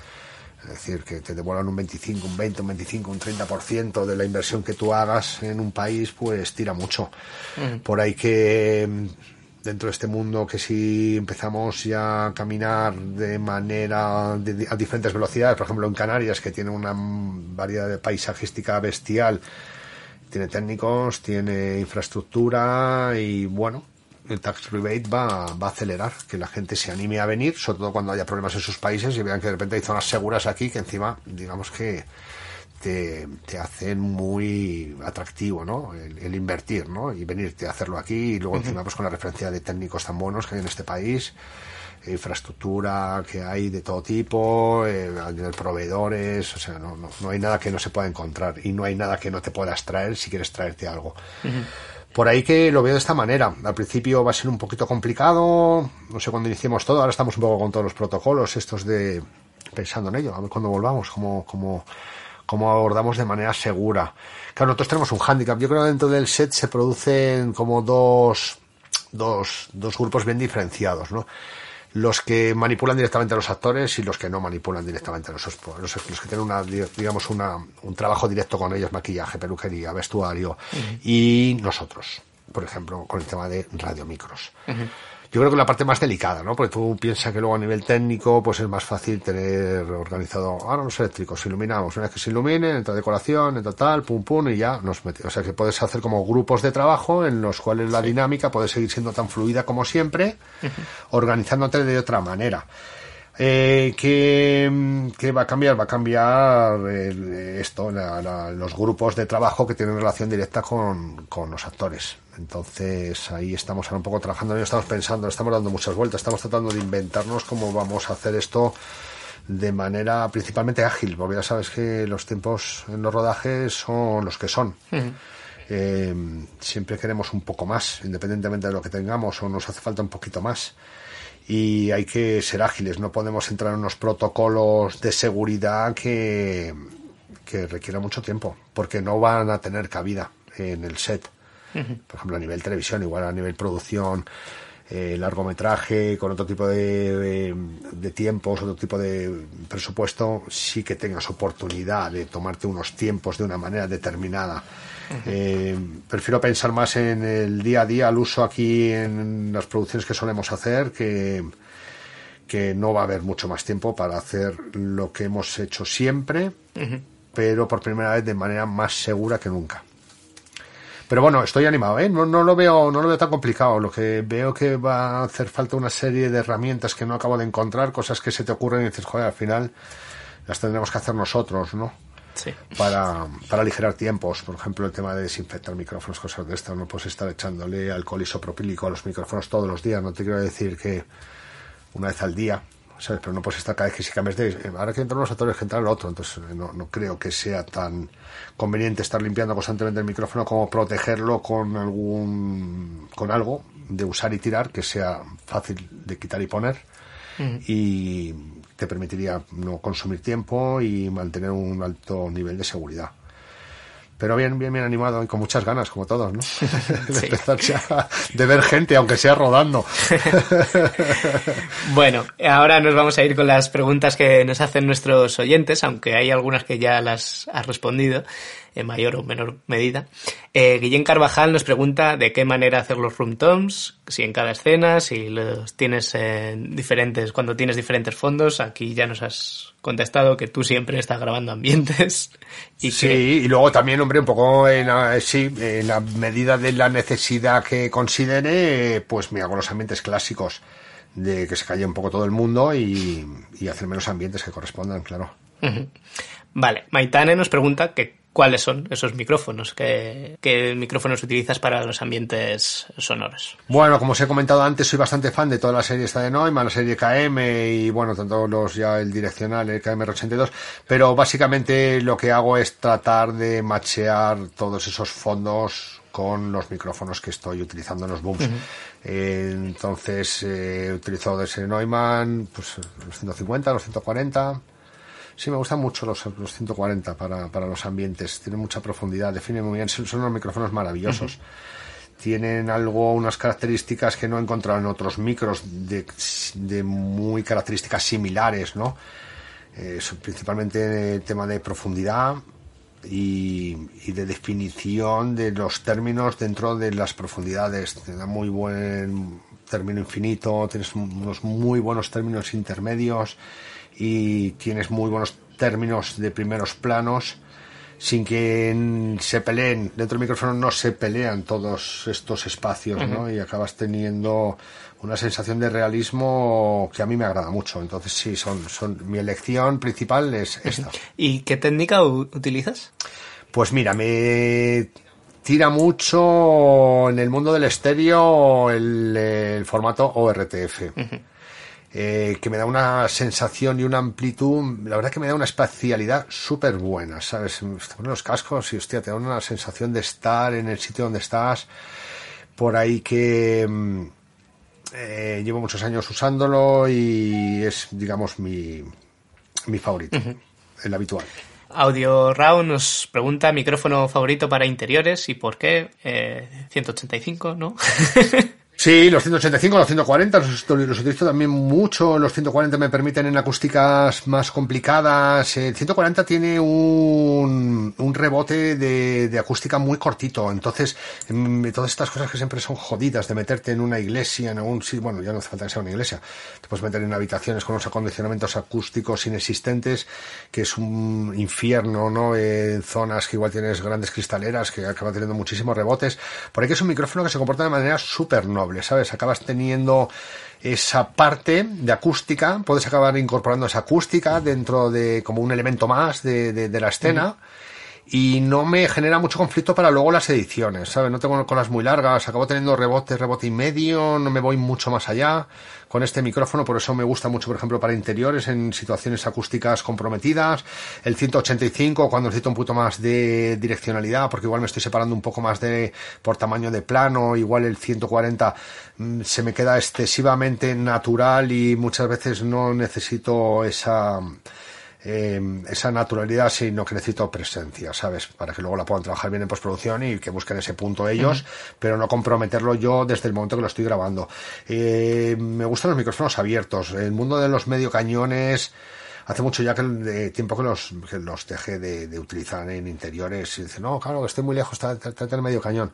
Es decir, que te devuelvan un 25, un 20, un 25, un 30% de la inversión que tú hagas en un país, pues tira mucho. Por ahí que mm, dentro de este mundo que si empezamos ya a caminar de manera a diferentes velocidades, por ejemplo en Canarias que tiene una variedad de paisajística bestial, tiene técnicos, tiene infraestructura y bueno, el tax rebate va, va, a acelerar que la gente se anime a venir, sobre todo cuando haya problemas en sus países y vean que de repente hay zonas seguras aquí que encima, digamos que te, te hacen muy atractivo, ¿no? El, invertir, ¿no? Y venirte a hacerlo aquí y luego encima pues con la referencia de técnicos tan buenos que hay en este país infraestructura que hay de todo tipo, eh, proveedores, o sea, no, no, no, hay nada que no se pueda encontrar y no hay nada que no te puedas traer si quieres traerte algo. Por ahí que lo veo de esta manera. Al principio va a ser un poquito complicado, no sé cuándo iniciemos todo, ahora estamos un poco con todos los protocolos estos de pensando en ello, a ver cuándo volvamos, cómo, cómo, cómo abordamos de manera segura. Claro, nosotros tenemos un hándicap. Yo creo que dentro del set se producen como dos, dos, dos grupos bien diferenciados, ¿no? Los que manipulan directamente a los actores y los que no manipulan directamente a los, los, los que tienen una, digamos una, un trabajo directo con ellos, maquillaje, peluquería, vestuario y nosotros, por ejemplo, con el tema de radiomicros yo creo que la parte más delicada, ¿no? Porque tú piensas que luego a nivel técnico, pues es más fácil tener organizado, ahora los eléctricos, iluminamos, una vez que se iluminen, entra decoración, entra tal, pum pum, y ya nos metemos. O sea que puedes hacer como grupos de trabajo en los cuales la dinámica puede seguir siendo tan fluida como siempre, organizándote de otra manera. Eh, ¿qué, va a cambiar? Va a cambiar esto, los grupos de trabajo que tienen relación directa con, con los actores. Entonces ahí estamos ahora un poco trabajando, estamos pensando, estamos dando muchas vueltas, estamos tratando de inventarnos cómo vamos a hacer esto de manera principalmente ágil, porque ya sabes que los tiempos en los rodajes son los que son. Eh, siempre queremos un poco más, independientemente de lo que tengamos, o nos hace falta un poquito más. Y hay que ser ágiles, no podemos entrar en unos protocolos de seguridad que, que requieran mucho tiempo, porque no van a tener cabida en el set. Por ejemplo, a nivel televisión, igual a nivel producción, eh, largometraje, con otro tipo de, de, tiempos, otro tipo de presupuesto, sí que tengas oportunidad de tomarte unos tiempos de una manera determinada. Eh, prefiero pensar más en el día a día, al uso aquí en las producciones que solemos hacer, que, que no va a haber mucho más tiempo para hacer lo que hemos hecho siempre, pero por primera vez de manera más segura que nunca. Pero bueno, estoy animado, ¿eh? No, no, lo veo, no lo veo tan complicado. Lo que veo que va a hacer falta una serie de herramientas que no acabo de encontrar, cosas que se te ocurren y dices, joder, al final las tendremos que hacer nosotros, ¿no? Sí. Para, para aligerar tiempos. Por ejemplo, el tema de desinfectar micrófonos, cosas de estas. No puedes estar echándole alcohol isopropílico a los micrófonos todos los días. No te quiero decir que una vez al día pero no puedes estar cada vez que si cambias de... Eh, ahora que entran los actores, que entran el otro, entonces eh, no, no creo que sea tan conveniente estar limpiando constantemente el micrófono como protegerlo con algún... con algo de usar y tirar que sea fácil de quitar y poner y te permitiría no consumir tiempo y mantener un alto nivel de seguridad pero bien, bien, bien animado y con muchas ganas, como todos, ¿no? de empezar ya, de ver gente, aunque sea rodando. bueno, ahora nos vamos a ir con las preguntas que nos hacen nuestros oyentes, aunque hay algunas que ya las has respondido en mayor o menor medida. Eh, Guillén Carvajal nos pregunta de qué manera hacer los room toms, si en cada escena, si los tienes en diferentes, cuando tienes diferentes fondos. Aquí ya nos has contestado que tú siempre estás grabando ambientes. Y sí, y luego también, hombre, un poco en la, sí, en la medida de la necesidad que considere, pues me hago los ambientes clásicos de que se calle un poco todo el mundo y, y hacerme los ambientes que correspondan, claro. Vale, Maitane nos pregunta que cuáles son esos micrófonos, qué, qué, micrófonos utilizas para los ambientes sonoros. Bueno, como os he comentado antes, soy bastante fan de toda la serie esta de Neumann, la serie KM y bueno, tanto los ya el direccional, el KM82, pero básicamente lo que hago es tratar de machear todos esos fondos con los micrófonos que estoy utilizando en los booms. Uh -huh. eh, entonces, eh, he utilizado de Neumann, pues los 150, los 140. Sí, me gustan mucho los, los 140 para, para, los ambientes. Tienen mucha profundidad, definen muy bien. Son, unos micrófonos maravillosos. Uh -huh. Tienen algo, unas características que no he encontrado en otros micros de, de muy características similares, ¿no? Eh, principalmente el tema de profundidad, y, y, de definición de los términos dentro de las profundidades. Te da muy buen término infinito, tienes unos muy buenos términos intermedios y tienes muy buenos términos de primeros planos sin que se peleen. Dentro del micrófono no se pelean todos estos espacios, uh -huh. ¿no? Y acabas teniendo una sensación de realismo que a mí me agrada mucho. Entonces sí, son, son mi elección principal es esta. ¿Y qué técnica utilizas? Pues mira, me tira mucho en el mundo del estéreo el, el formato ORTF. Uh -huh. Eh, que me da una sensación y una amplitud, la verdad que me da una espacialidad súper buena, ¿sabes? Te pones los cascos y, hostia, te da una sensación de estar en el sitio donde estás, por ahí que eh, llevo muchos años usándolo y es, digamos, mi, mi favorito, uh -huh. el habitual. Audio Raw nos pregunta micrófono favorito para interiores y por qué. Eh, 185, ¿no? Sí, los 185, los 140 los, los utilizo también mucho. Los 140 me permiten en acústicas más complicadas. El 140 tiene un, un rebote de, de, acústica muy cortito. Entonces, todas estas cosas que siempre son jodidas de meterte en una iglesia, en algún sitio, bueno, ya no hace falta que sea una iglesia. Te puedes meter en habitaciones con unos acondicionamientos acústicos inexistentes, que es un infierno, ¿no? En zonas que igual tienes grandes cristaleras, que acaban teniendo muchísimos rebotes. Por ahí que es un micrófono que se comporta de manera súper noble. ¿Sabes? Acabas teniendo esa parte de acústica, puedes acabar incorporando esa acústica dentro de como un elemento más de, de, la escena. Y no me genera mucho conflicto para luego las ediciones, ¿sabes? No tengo colas muy largas, acabo teniendo rebote, rebote y medio, no me voy mucho más allá con este micrófono, por eso me gusta mucho, por ejemplo, para interiores en situaciones acústicas comprometidas, el 185 cuando necesito un poquito más de direccionalidad, porque igual me estoy separando un poco más de por tamaño de plano, igual el 140 mmm, se me queda excesivamente natural y muchas veces no necesito esa eh, esa naturalidad, sino que necesito presencia, ¿sabes? Para que luego la puedan trabajar bien en postproducción y que busquen ese punto ellos, uh -huh. pero no comprometerlo yo desde el momento que lo estoy grabando. Eh, me gustan los micrófonos abiertos. El mundo de los medio cañones, hace mucho ya que de tiempo que los, que los dejé de, de, utilizar en interiores y dice, no, claro, estoy muy lejos, está, está, está el medio cañón.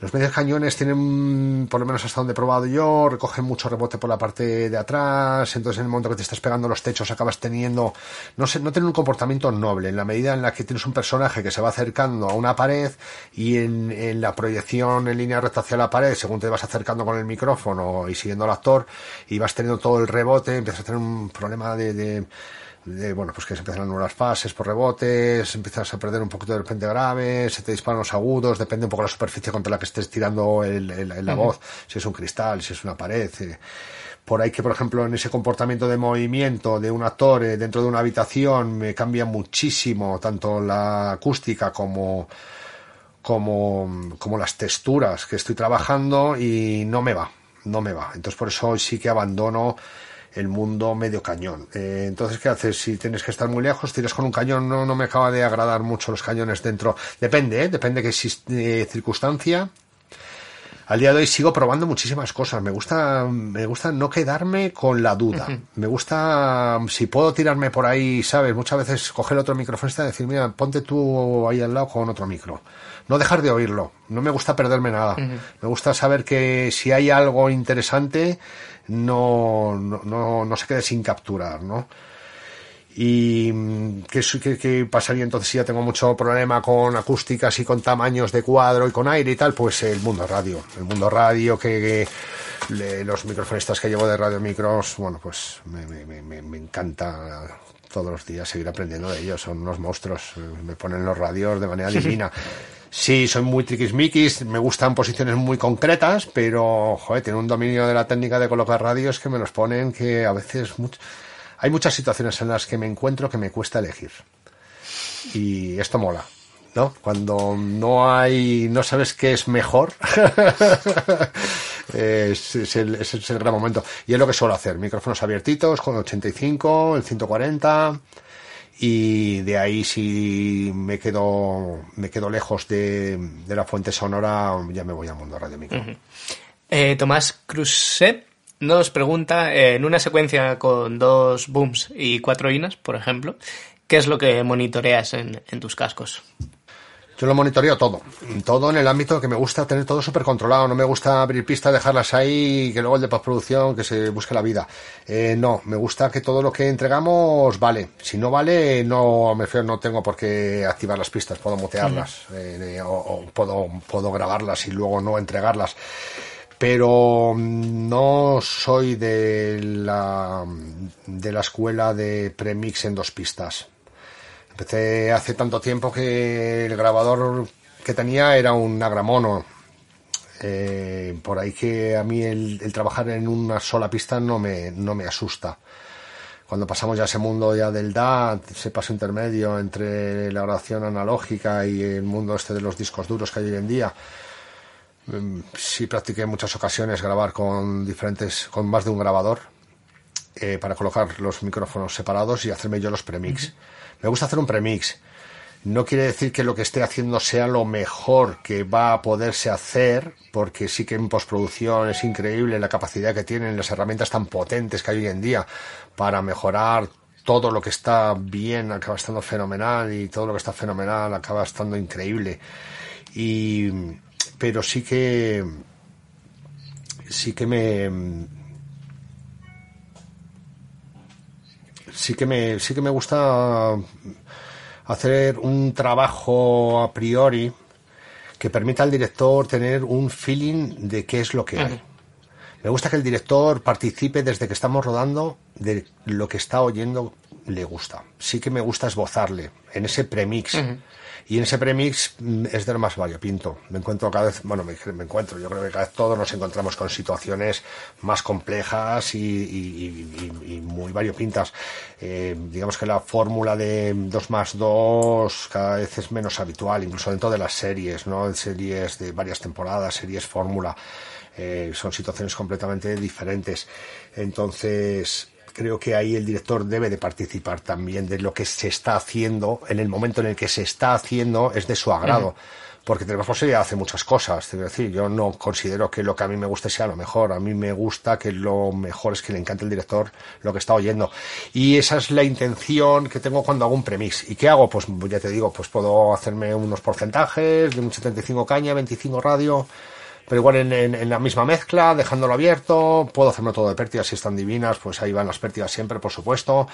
Los medios cañones tienen, por lo menos hasta donde he probado yo, recogen mucho rebote por la parte de atrás, entonces en el momento que te estás pegando los techos acabas teniendo, no sé, no tener un comportamiento noble, en la medida en la que tienes un personaje que se va acercando a una pared y en, en la proyección en línea recta hacia la pared, según te vas acercando con el micrófono y siguiendo al actor, y vas teniendo todo el rebote, empiezas a tener un problema de, de de, bueno, pues que se empiezan a anular fases por rebotes, empiezas a perder un poquito de repente grave, se te disparan los agudos, depende un poco de la superficie contra la que estés tirando el, el, el la uh -huh. voz, si es un cristal, si es una pared. Eh. Por ahí que, por ejemplo, en ese comportamiento de movimiento de un actor eh, dentro de una habitación me cambia muchísimo tanto la acústica como, como, como las texturas que estoy trabajando y no me va, no me va. Entonces por eso hoy sí que abandono el mundo medio cañón. Eh, entonces, ¿qué haces? Si tienes que estar muy lejos, tiras con un cañón, no, no me acaba de agradar mucho los cañones dentro. Depende, ¿eh? Depende de qué eh, circunstancia. Al día de hoy sigo probando muchísimas cosas. Me gusta, me gusta no quedarme con la duda. Uh -huh. Me gusta, si puedo tirarme por ahí, ¿sabes? Muchas veces coger otro micrófono y decir, mira, ponte tú ahí al lado con otro micro. No dejar de oírlo. No me gusta perderme nada. Uh -huh. Me gusta saber que si hay algo interesante, no, no, no, no se quede sin capturar, ¿no? y ¿qué, qué, qué pasaría entonces si ya tengo mucho problema con acústicas y con tamaños de cuadro y con aire y tal, pues el mundo radio, el mundo radio que, que los microfonistas que llevo de Radio Micros, bueno, pues me, me, me, me encanta todos los días seguir aprendiendo de ellos. Son unos monstruos. Me ponen los radios de manera divina. Sí, soy muy triquismiquis, me gustan posiciones muy concretas, pero, joder, tiene un dominio de la técnica de colocar radios que me los ponen que a veces... Hay muchas situaciones en las que me encuentro que me cuesta elegir. Y esto mola. ¿no? Cuando no hay, no sabes qué es mejor, es, el, gran momento. Y es lo que suelo hacer, micrófonos abiertitos con 85, el 140, y de ahí si me quedo, me quedo lejos de, de la fuente sonora, ya me voy al mundo radio micro. Uh Tomás Cruzet nos pregunta, eh, en una secuencia con dos booms y cuatro inas, por ejemplo, ¿qué es lo que monitoreas en, en tus cascos? Yo lo monitoreo todo, todo en el ámbito que me gusta tener todo súper controlado, no me gusta abrir pistas, dejarlas ahí y que luego el de postproducción que se busque la vida. Eh, no, me gusta que todo lo que entregamos vale. Si no vale, no me feo, no tengo por qué activar las pistas, puedo mutearlas mm. eh, o, o puedo, puedo grabarlas y luego no entregarlas pero no soy de la de la escuela de premix en dos pistas Empecé hace tanto tiempo que el grabador que tenía era un agramono. Eh, por ahí que a mí el, trabajar en una sola pista no me, no me asusta. Cuando pasamos ya a ese mundo ya del DAT, ese paso intermedio entre la grabación analógica y el mundo este de los discos duros que hay hoy en día, sí practiqué en muchas ocasiones grabar con diferentes, con más de un grabador, eh, para colocar los micrófonos separados y hacerme yo los premix. Uh -huh. Me gusta hacer un premix. No quiere decir que lo que esté haciendo sea lo mejor que va a poderse hacer, porque sí que en postproducción es increíble la capacidad que tienen las herramientas tan potentes que hay hoy en día para mejorar todo lo que está bien acaba estando fenomenal y todo lo que está fenomenal acaba estando increíble. Y pero sí que sí que me sí que me sí que me gusta hacer un trabajo a priori que permita al director tener un feeling de qué es lo que hay. Uh -huh. Me gusta que el director participe desde que estamos rodando de lo que está oyendo le gusta. Sí que me gusta esbozarle en ese premix. Uh -huh. Y en ese premix es de lo más variopinto. Me encuentro cada vez, bueno, me, me, encuentro, yo creo que cada vez todos nos encontramos con situaciones más complejas y, y, y, y muy variopintas. Eh, digamos que la fórmula de 2 más 2 cada vez es menos habitual, incluso dentro de las series, ¿no? Series de varias temporadas, series fórmula. Eh, son situaciones completamente diferentes. Entonces, creo que ahí el director debe de participar también de lo que se está haciendo en el momento en el que se está haciendo es de su agrado. Uh -huh. Porque tenemos posibilidad de hacer muchas cosas. Es decir, yo no considero que lo que a mí me guste sea lo mejor. A mí me gusta que lo mejor es que le encante el director lo que está oyendo. Y esa es la intención que tengo cuando hago un premix. ¿Y qué hago? Pues ya te digo, pues puedo hacerme unos porcentajes de un 75 caña, 25 radio pero igual en, en, en, la misma mezcla, dejándolo abierto, puedo hacerme todo de pértigas si están divinas, pues ahí van las pértigas siempre, por supuesto.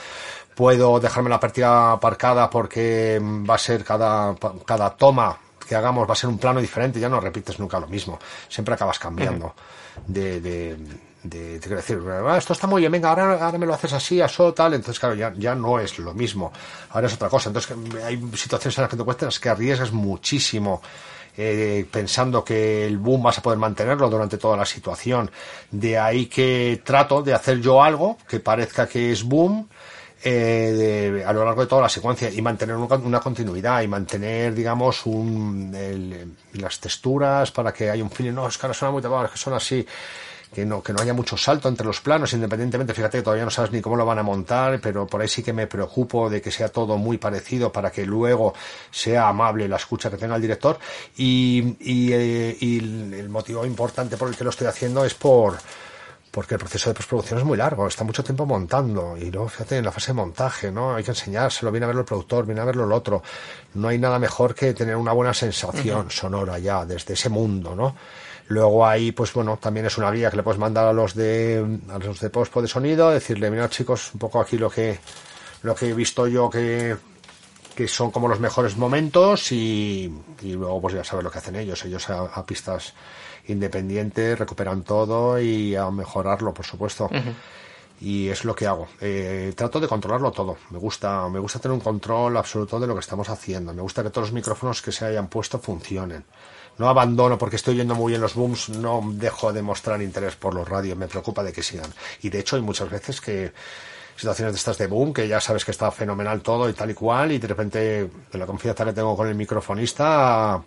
Puedo dejarme la pérdida aparcada porque va a ser cada, cada toma que hagamos va a ser un plano diferente, ya no repites nunca lo mismo, siempre acabas cambiando. De, de, de, de, decir, ah, esto está muy bien, venga, ahora, ahora me lo haces así, eso, tal, entonces claro, ya, ya no es lo mismo, ahora es otra cosa, entonces hay situaciones en las que te cuestas que arriesgas muchísimo eh, pensando que el boom vas a poder mantenerlo durante toda la situación. De ahí que trato de hacer yo algo que parezca que es boom, eh, de, a lo largo de toda la secuencia y mantener una, continuidad y mantener, digamos, un, el, las texturas para que haya un feeling. No, es que ahora suena muy tapado, es que son así que no, que no haya mucho salto entre los planos, independientemente, fíjate que todavía no sabes ni cómo lo van a montar, pero por ahí sí que me preocupo de que sea todo muy parecido para que luego sea amable la escucha que tenga el director. Y, y, eh, y el motivo importante por el que lo estoy haciendo es por porque el proceso de postproducción es muy largo, está mucho tiempo montando y luego fíjate en la fase de montaje, ¿no? Hay que enseñárselo, viene a verlo el productor, viene a verlo el otro. No hay nada mejor que tener una buena sensación uh -huh. sonora ya desde ese mundo, ¿no? Luego ahí, pues bueno, también es una guía que le puedes mandar a los de a los de pospo de sonido, decirle, mira chicos, un poco aquí lo que lo que he visto yo que que son como los mejores momentos y, luego pues ya sabes lo que hacen ellos. Ellos a, pistas independientes recuperan todo y a mejorarlo, por supuesto. Y es lo que hago. Eh, trato de controlarlo todo. Me gusta, me gusta tener un control absoluto de lo que estamos haciendo. Me gusta que todos los micrófonos que se hayan puesto funcionen no abandono porque estoy oyendo muy bien los booms, no dejo de mostrar interés por los radios, me preocupa de que sigan. Y de hecho hay muchas veces que situaciones de estas de boom, que ya sabes que está fenomenal todo y tal y cual, y de repente de la confianza que tengo con el microfonista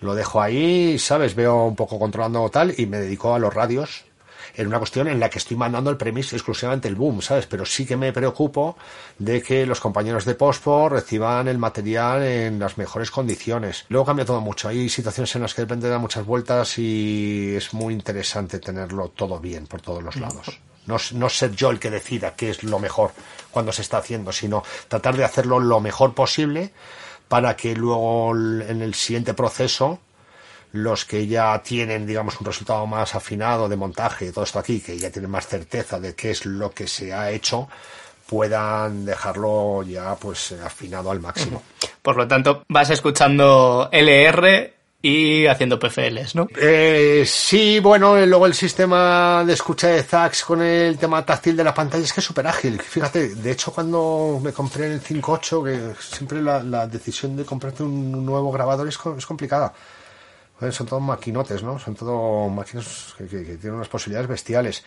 lo dejo ahí, sabes, veo un poco controlando tal y me dedico a los radios en una cuestión en la que estoy mandando el premis exclusivamente el boom, ¿sabes? Pero sí que me preocupo de que los compañeros de Pospo reciban el material en las mejores condiciones. Luego cambia todo mucho. Hay situaciones en las que depende de muchas vueltas y es muy interesante tenerlo todo bien por todos los lados. No, no, ser yo el que decida qué es lo mejor cuando se está haciendo, sino tratar de hacerlo lo mejor posible para que luego en el siguiente proceso los que ya tienen, digamos, un resultado más afinado de montaje y todo esto aquí, que ya tienen más certeza de qué es lo que se ha hecho, puedan dejarlo ya pues afinado al máximo. Por lo tanto, vas escuchando LR y haciendo PFLs, ¿no? Eh, sí, bueno, luego el sistema de escucha de Zax con el tema táctil de la pantalla es que es súper ágil. Fíjate, de hecho cuando me compré el 5.8, que siempre la, decisión de comprarte un nuevo grabador es, es complicada son todos maquinotes, ¿no? Son todo máquinas que, tienen unas posibilidades bestiales.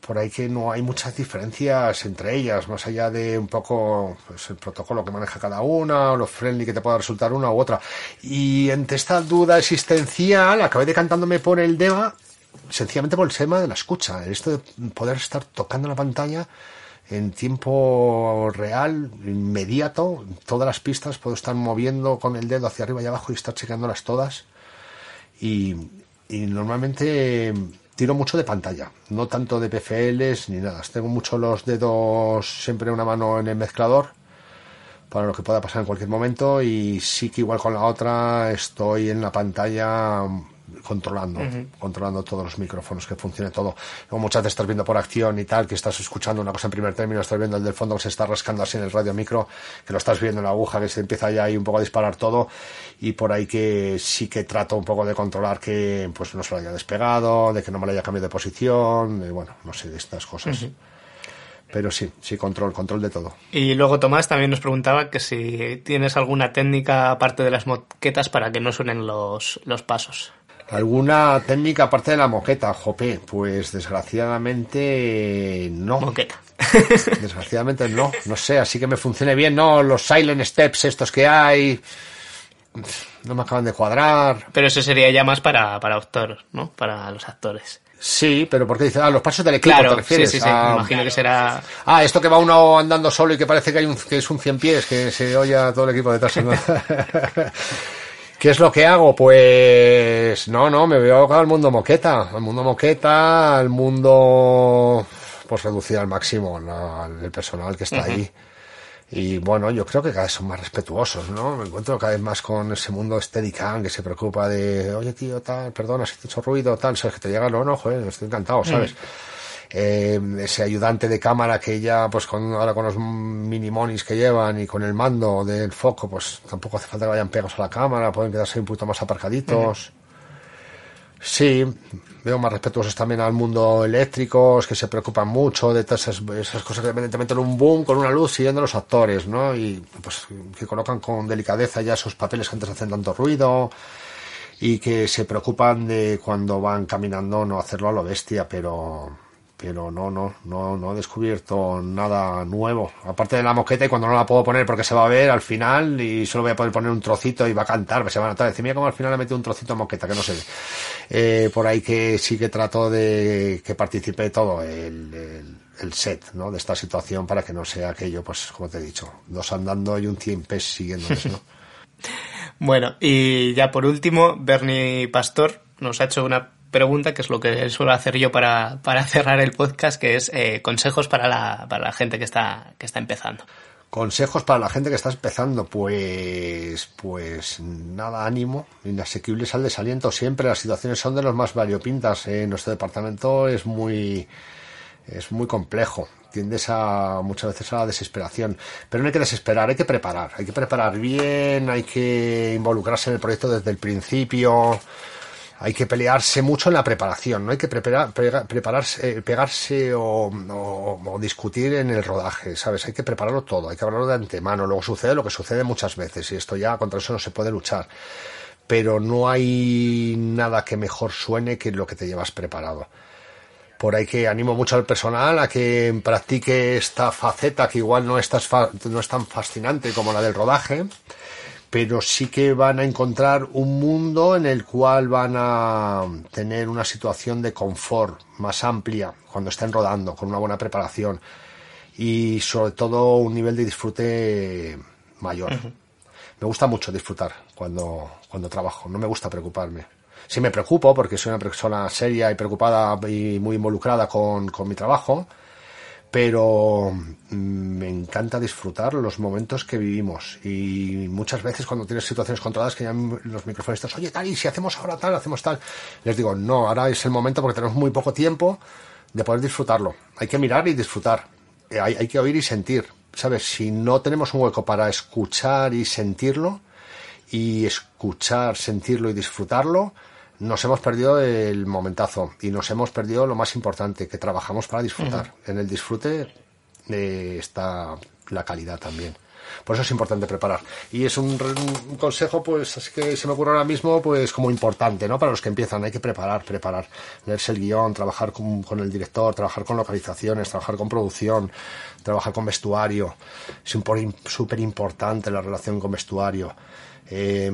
Por ahí que no hay muchas diferencias entre ellas, más allá de un poco pues, el protocolo que maneja cada una, o lo friendly que te pueda resultar una u otra. Y entre esta duda existencial, acabé decantándome por el DEVA, sencillamente por el tema de la escucha. Esto de poder estar tocando la pantalla en tiempo real, inmediato, todas las pistas, puedo estar moviendo con el dedo hacia arriba y abajo y estar chequeándolas todas y, normalmente tiro mucho de pantalla, no tanto de PFLs ni nada. Tengo mucho los dedos siempre una mano en el mezclador para lo que pueda pasar en cualquier momento y sí que igual con la otra estoy en la pantalla controlando, controlando todos los micrófonos, que funcione todo. Luego muchas veces estás viendo por acción y tal, que estás escuchando una cosa en primer término, estás viendo el del fondo que se está rascando así en el radio micro, que lo estás viendo en la aguja, que se empieza ya ahí un poco a disparar todo, y por ahí que sí que trato un poco de controlar que pues no se lo haya despegado, de que no me lo haya cambiado de posición, bueno, no sé, de estas cosas. pero sí, sí, control, control de todo. Y luego Tomás también nos preguntaba que si tienes alguna técnica aparte de las moquetas para que no suenen los, los pasos. ¿Alguna técnica aparte de la moqueta, Jope? Pues desgraciadamente no. Moqueta. Desgraciadamente no, no sé, así que me funcione bien, ¿no? Los silent steps estos que hay no me acaban de cuadrar. Pero eso sería ya más para, para actor, ¿no? Para los actores. Sí, pero porque dice, ah, los pasos del equipo, ¿te refieres? Sí, sí, sí. Ah, imagino que será. Ah, esto que va uno andando solo y que parece que hay un, que es un cien pies, que se oye a todo el equipo detrás. ¿Qué es lo que hago? Pues no, no, me veo al mundo moqueta, al mundo moqueta, al mundo pues reducir al máximo el personal que está ahí. Y bueno, yo creo que cada vez son más respetuosos, ¿no? Me encuentro cada vez más con ese mundo Steadicam que se preocupa de, oye tío, tal, perdona si te he hecho ruido, tal, sabes que te llega, no, no, joder, estoy encantado, ¿sabes? Eh, ese ayudante de cámara que ya, pues con, ahora con los mini monis que llevan y con el mando del foco, pues tampoco hace falta que vayan pegados a la cámara, pueden quedarse un poquito más aparcaditos. Sí, veo más respetuosos también al mundo eléctrico, que se preocupan mucho de todas esas, cosas que evidentemente en un boom con una luz siguiendo los actores, ¿no? Y pues que colocan con delicadeza ya esos papeles que antes hacen tanto ruido y que se preocupan de cuando van caminando no hacerlo a lo bestia, pero pero no, no, no, no he descubierto nada nuevo. Aparte de la moqueta y cuando no la puedo poner porque se va a ver al final y solo voy a poder poner un trocito y va a cantar, se va a notar. Decir, mira cómo al final le metido un trocito de moqueta que no se ve. Eh, por ahí que sí que trato de que participe todo el, el, set, ¿no? De esta situación para que no sea aquello, pues como te he dicho, dos andando y un cien pes siguiéndoles, ¿no? bueno, y ya por último, Bernie Pastor nos ha hecho una pregunta, que es lo que suelo hacer yo para, para cerrar el podcast, que es eh, consejos para la, para la gente que está, que está empezando. Consejos para la gente que está empezando, pues, pues nada, ánimo, inasequibles al desaliento siempre. Las situaciones son de los más variopintas. ¿eh? Nuestro departamento es muy, es muy complejo. Tiendes a muchas veces a la desesperación. Pero no hay que desesperar, hay que preparar. Hay que preparar bien, hay que involucrarse en el proyecto desde el principio. Hay que pelearse mucho en la preparación, no hay que preparar, prepararse, eh, pegarse o, discutir en el rodaje, ¿sabes? Hay que prepararlo todo, hay que hablarlo de antemano. Luego sucede lo que sucede muchas veces y esto ya contra eso no se puede luchar. Pero no hay nada que mejor suene que lo que te llevas preparado por ahí que animo mucho al personal a que practique esta faceta que igual no, estás no es tan fascinante como la del rodaje, pero sí que van a encontrar un mundo en el cual van a tener una situación de confort más amplia cuando estén rodando, con una buena preparación y sobre todo un nivel de disfrute mayor. Me gusta mucho disfrutar cuando, cuando trabajo, no me gusta preocuparme sí me preocupo porque soy una persona seria y preocupada y muy involucrada con, mi trabajo, pero mm, me encanta disfrutar los momentos que vivimos y muchas veces cuando tienes situaciones controladas que llaman los microfonistas, oye tal, y si hacemos ahora tal, hacemos tal, les digo, no, ahora es el momento porque tenemos muy poco tiempo de poder disfrutarlo. Hay que mirar y disfrutar, eh, hay, hay que oír y sentir, ¿sabes? Si no tenemos un hueco para escuchar y sentirlo, y escuchar, sentirlo y disfrutarlo, nos hemos perdido el momentazo y nos hemos perdido lo más importante, que trabajamos para disfrutar. En el disfrute eh, está la calidad también. Por eso es importante preparar. Y es un, consejo, pues, es que se me ocurre ahora mismo, pues, como importante, ¿no? Para los que empiezan, hay que preparar, preparar. Leerse el guion, trabajar con, con el director, trabajar con localizaciones, trabajar con producción, trabajar con vestuario. Es súper importante la relación con vestuario. Eh,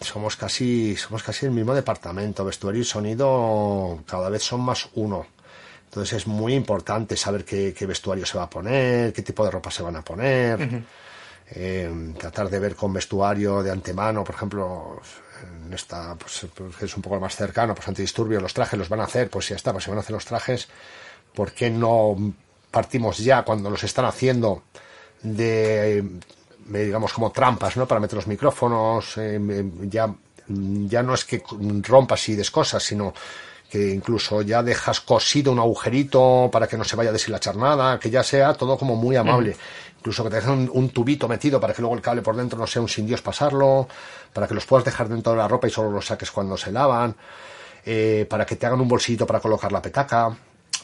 somos casi somos casi el mismo departamento. Vestuario y sonido cada vez son más uno. Entonces es muy importante saber qué, vestuario se va a poner qué tipo de ropa se van a poner. Em, tratar de ver con vestuario de antemano por ejemplo en esta pues, pues es un poco más cercano pues antidisturbios los trajes los van a hacer pues ya está pues se van a hacer los trajes. ¿por qué no partimos ya cuando los están haciendo de digamos, como trampas, ¿no? Para meter los micrófonos, eh, ya, ya no es que rompas y descosas, sino que incluso ya dejas cosido un agujerito para que no se vaya a deshilachar nada, que ya sea todo como muy amable. Incluso que te dejen un, tubito metido para que luego el cable por dentro no sea un sin Dios pasarlo, para que los puedas dejar dentro de la ropa y solo los saques cuando se lavan, eh, para que te hagan un bolsillito para colocar la petaca,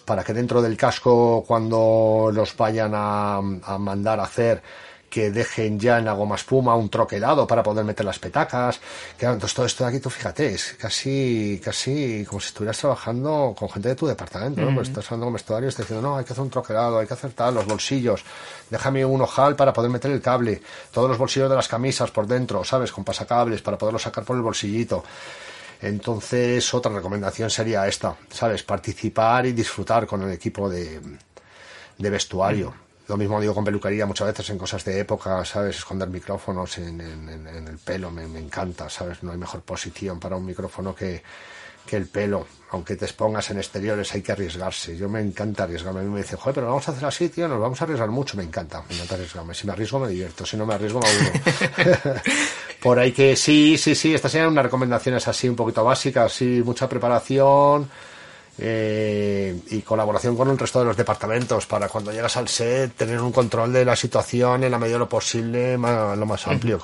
para que dentro del casco cuando los vayan a, a mandar a hacer que dejen ya en la goma espuma un troquelado para poder meter las petacas. Que, entonces todo esto de aquí, tú fíjate, es casi, casi como si estuvieras trabajando con gente de tu departamento, ¿no? Pues estás hablando con vestuario y estás diciendo, no, hay que hacer un troquelado, hay que hacer tal, los bolsillos, déjame un ojal para poder meter el cable, todos los bolsillos de las camisas por dentro, ¿sabes? Con pasacables para poderlo sacar por el bolsillito. Entonces, otra recomendación sería esta, ¿sabes? Participar y disfrutar con el equipo de, de vestuario. Lo mismo digo con peluquería muchas veces en cosas de época, ¿sabes? Esconder micrófonos en, el pelo, me, encanta, ¿sabes? No hay mejor posición para un micrófono que, el pelo. Aunque te expongas en exteriores hay que arriesgarse. Yo me encanta arriesgarme. A mí me dice, joder, pero vamos a hacer así, tío, nos vamos a arriesgar mucho. Me encanta, me encanta arriesgarme. Si me arriesgo me divierto, si no me arriesgo me aburro. Por ahí que sí, sí, sí, estas serían unas recomendaciones así un poquito básicas, sí, mucha preparación eh, y colaboración con el resto de los departamentos para cuando llegas al set tener un control de la situación en la medida de lo posible, lo más amplio.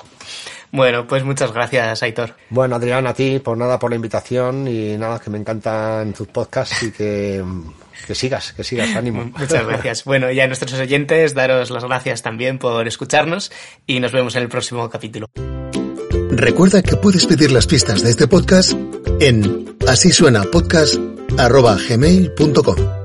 Bueno, pues muchas gracias, Aitor. Bueno, Adrián, a ti, por nada, por la invitación y nada, que me encantan tus podcasts y que, que sigas, que sigas, ánimo. Muchas gracias. Bueno, y a nuestros oyentes, daros las gracias también por escucharnos y nos vemos en el próximo capítulo. Recuerda que puedes pedir las pistas de este podcast en así suena podcast arroba gmail.com.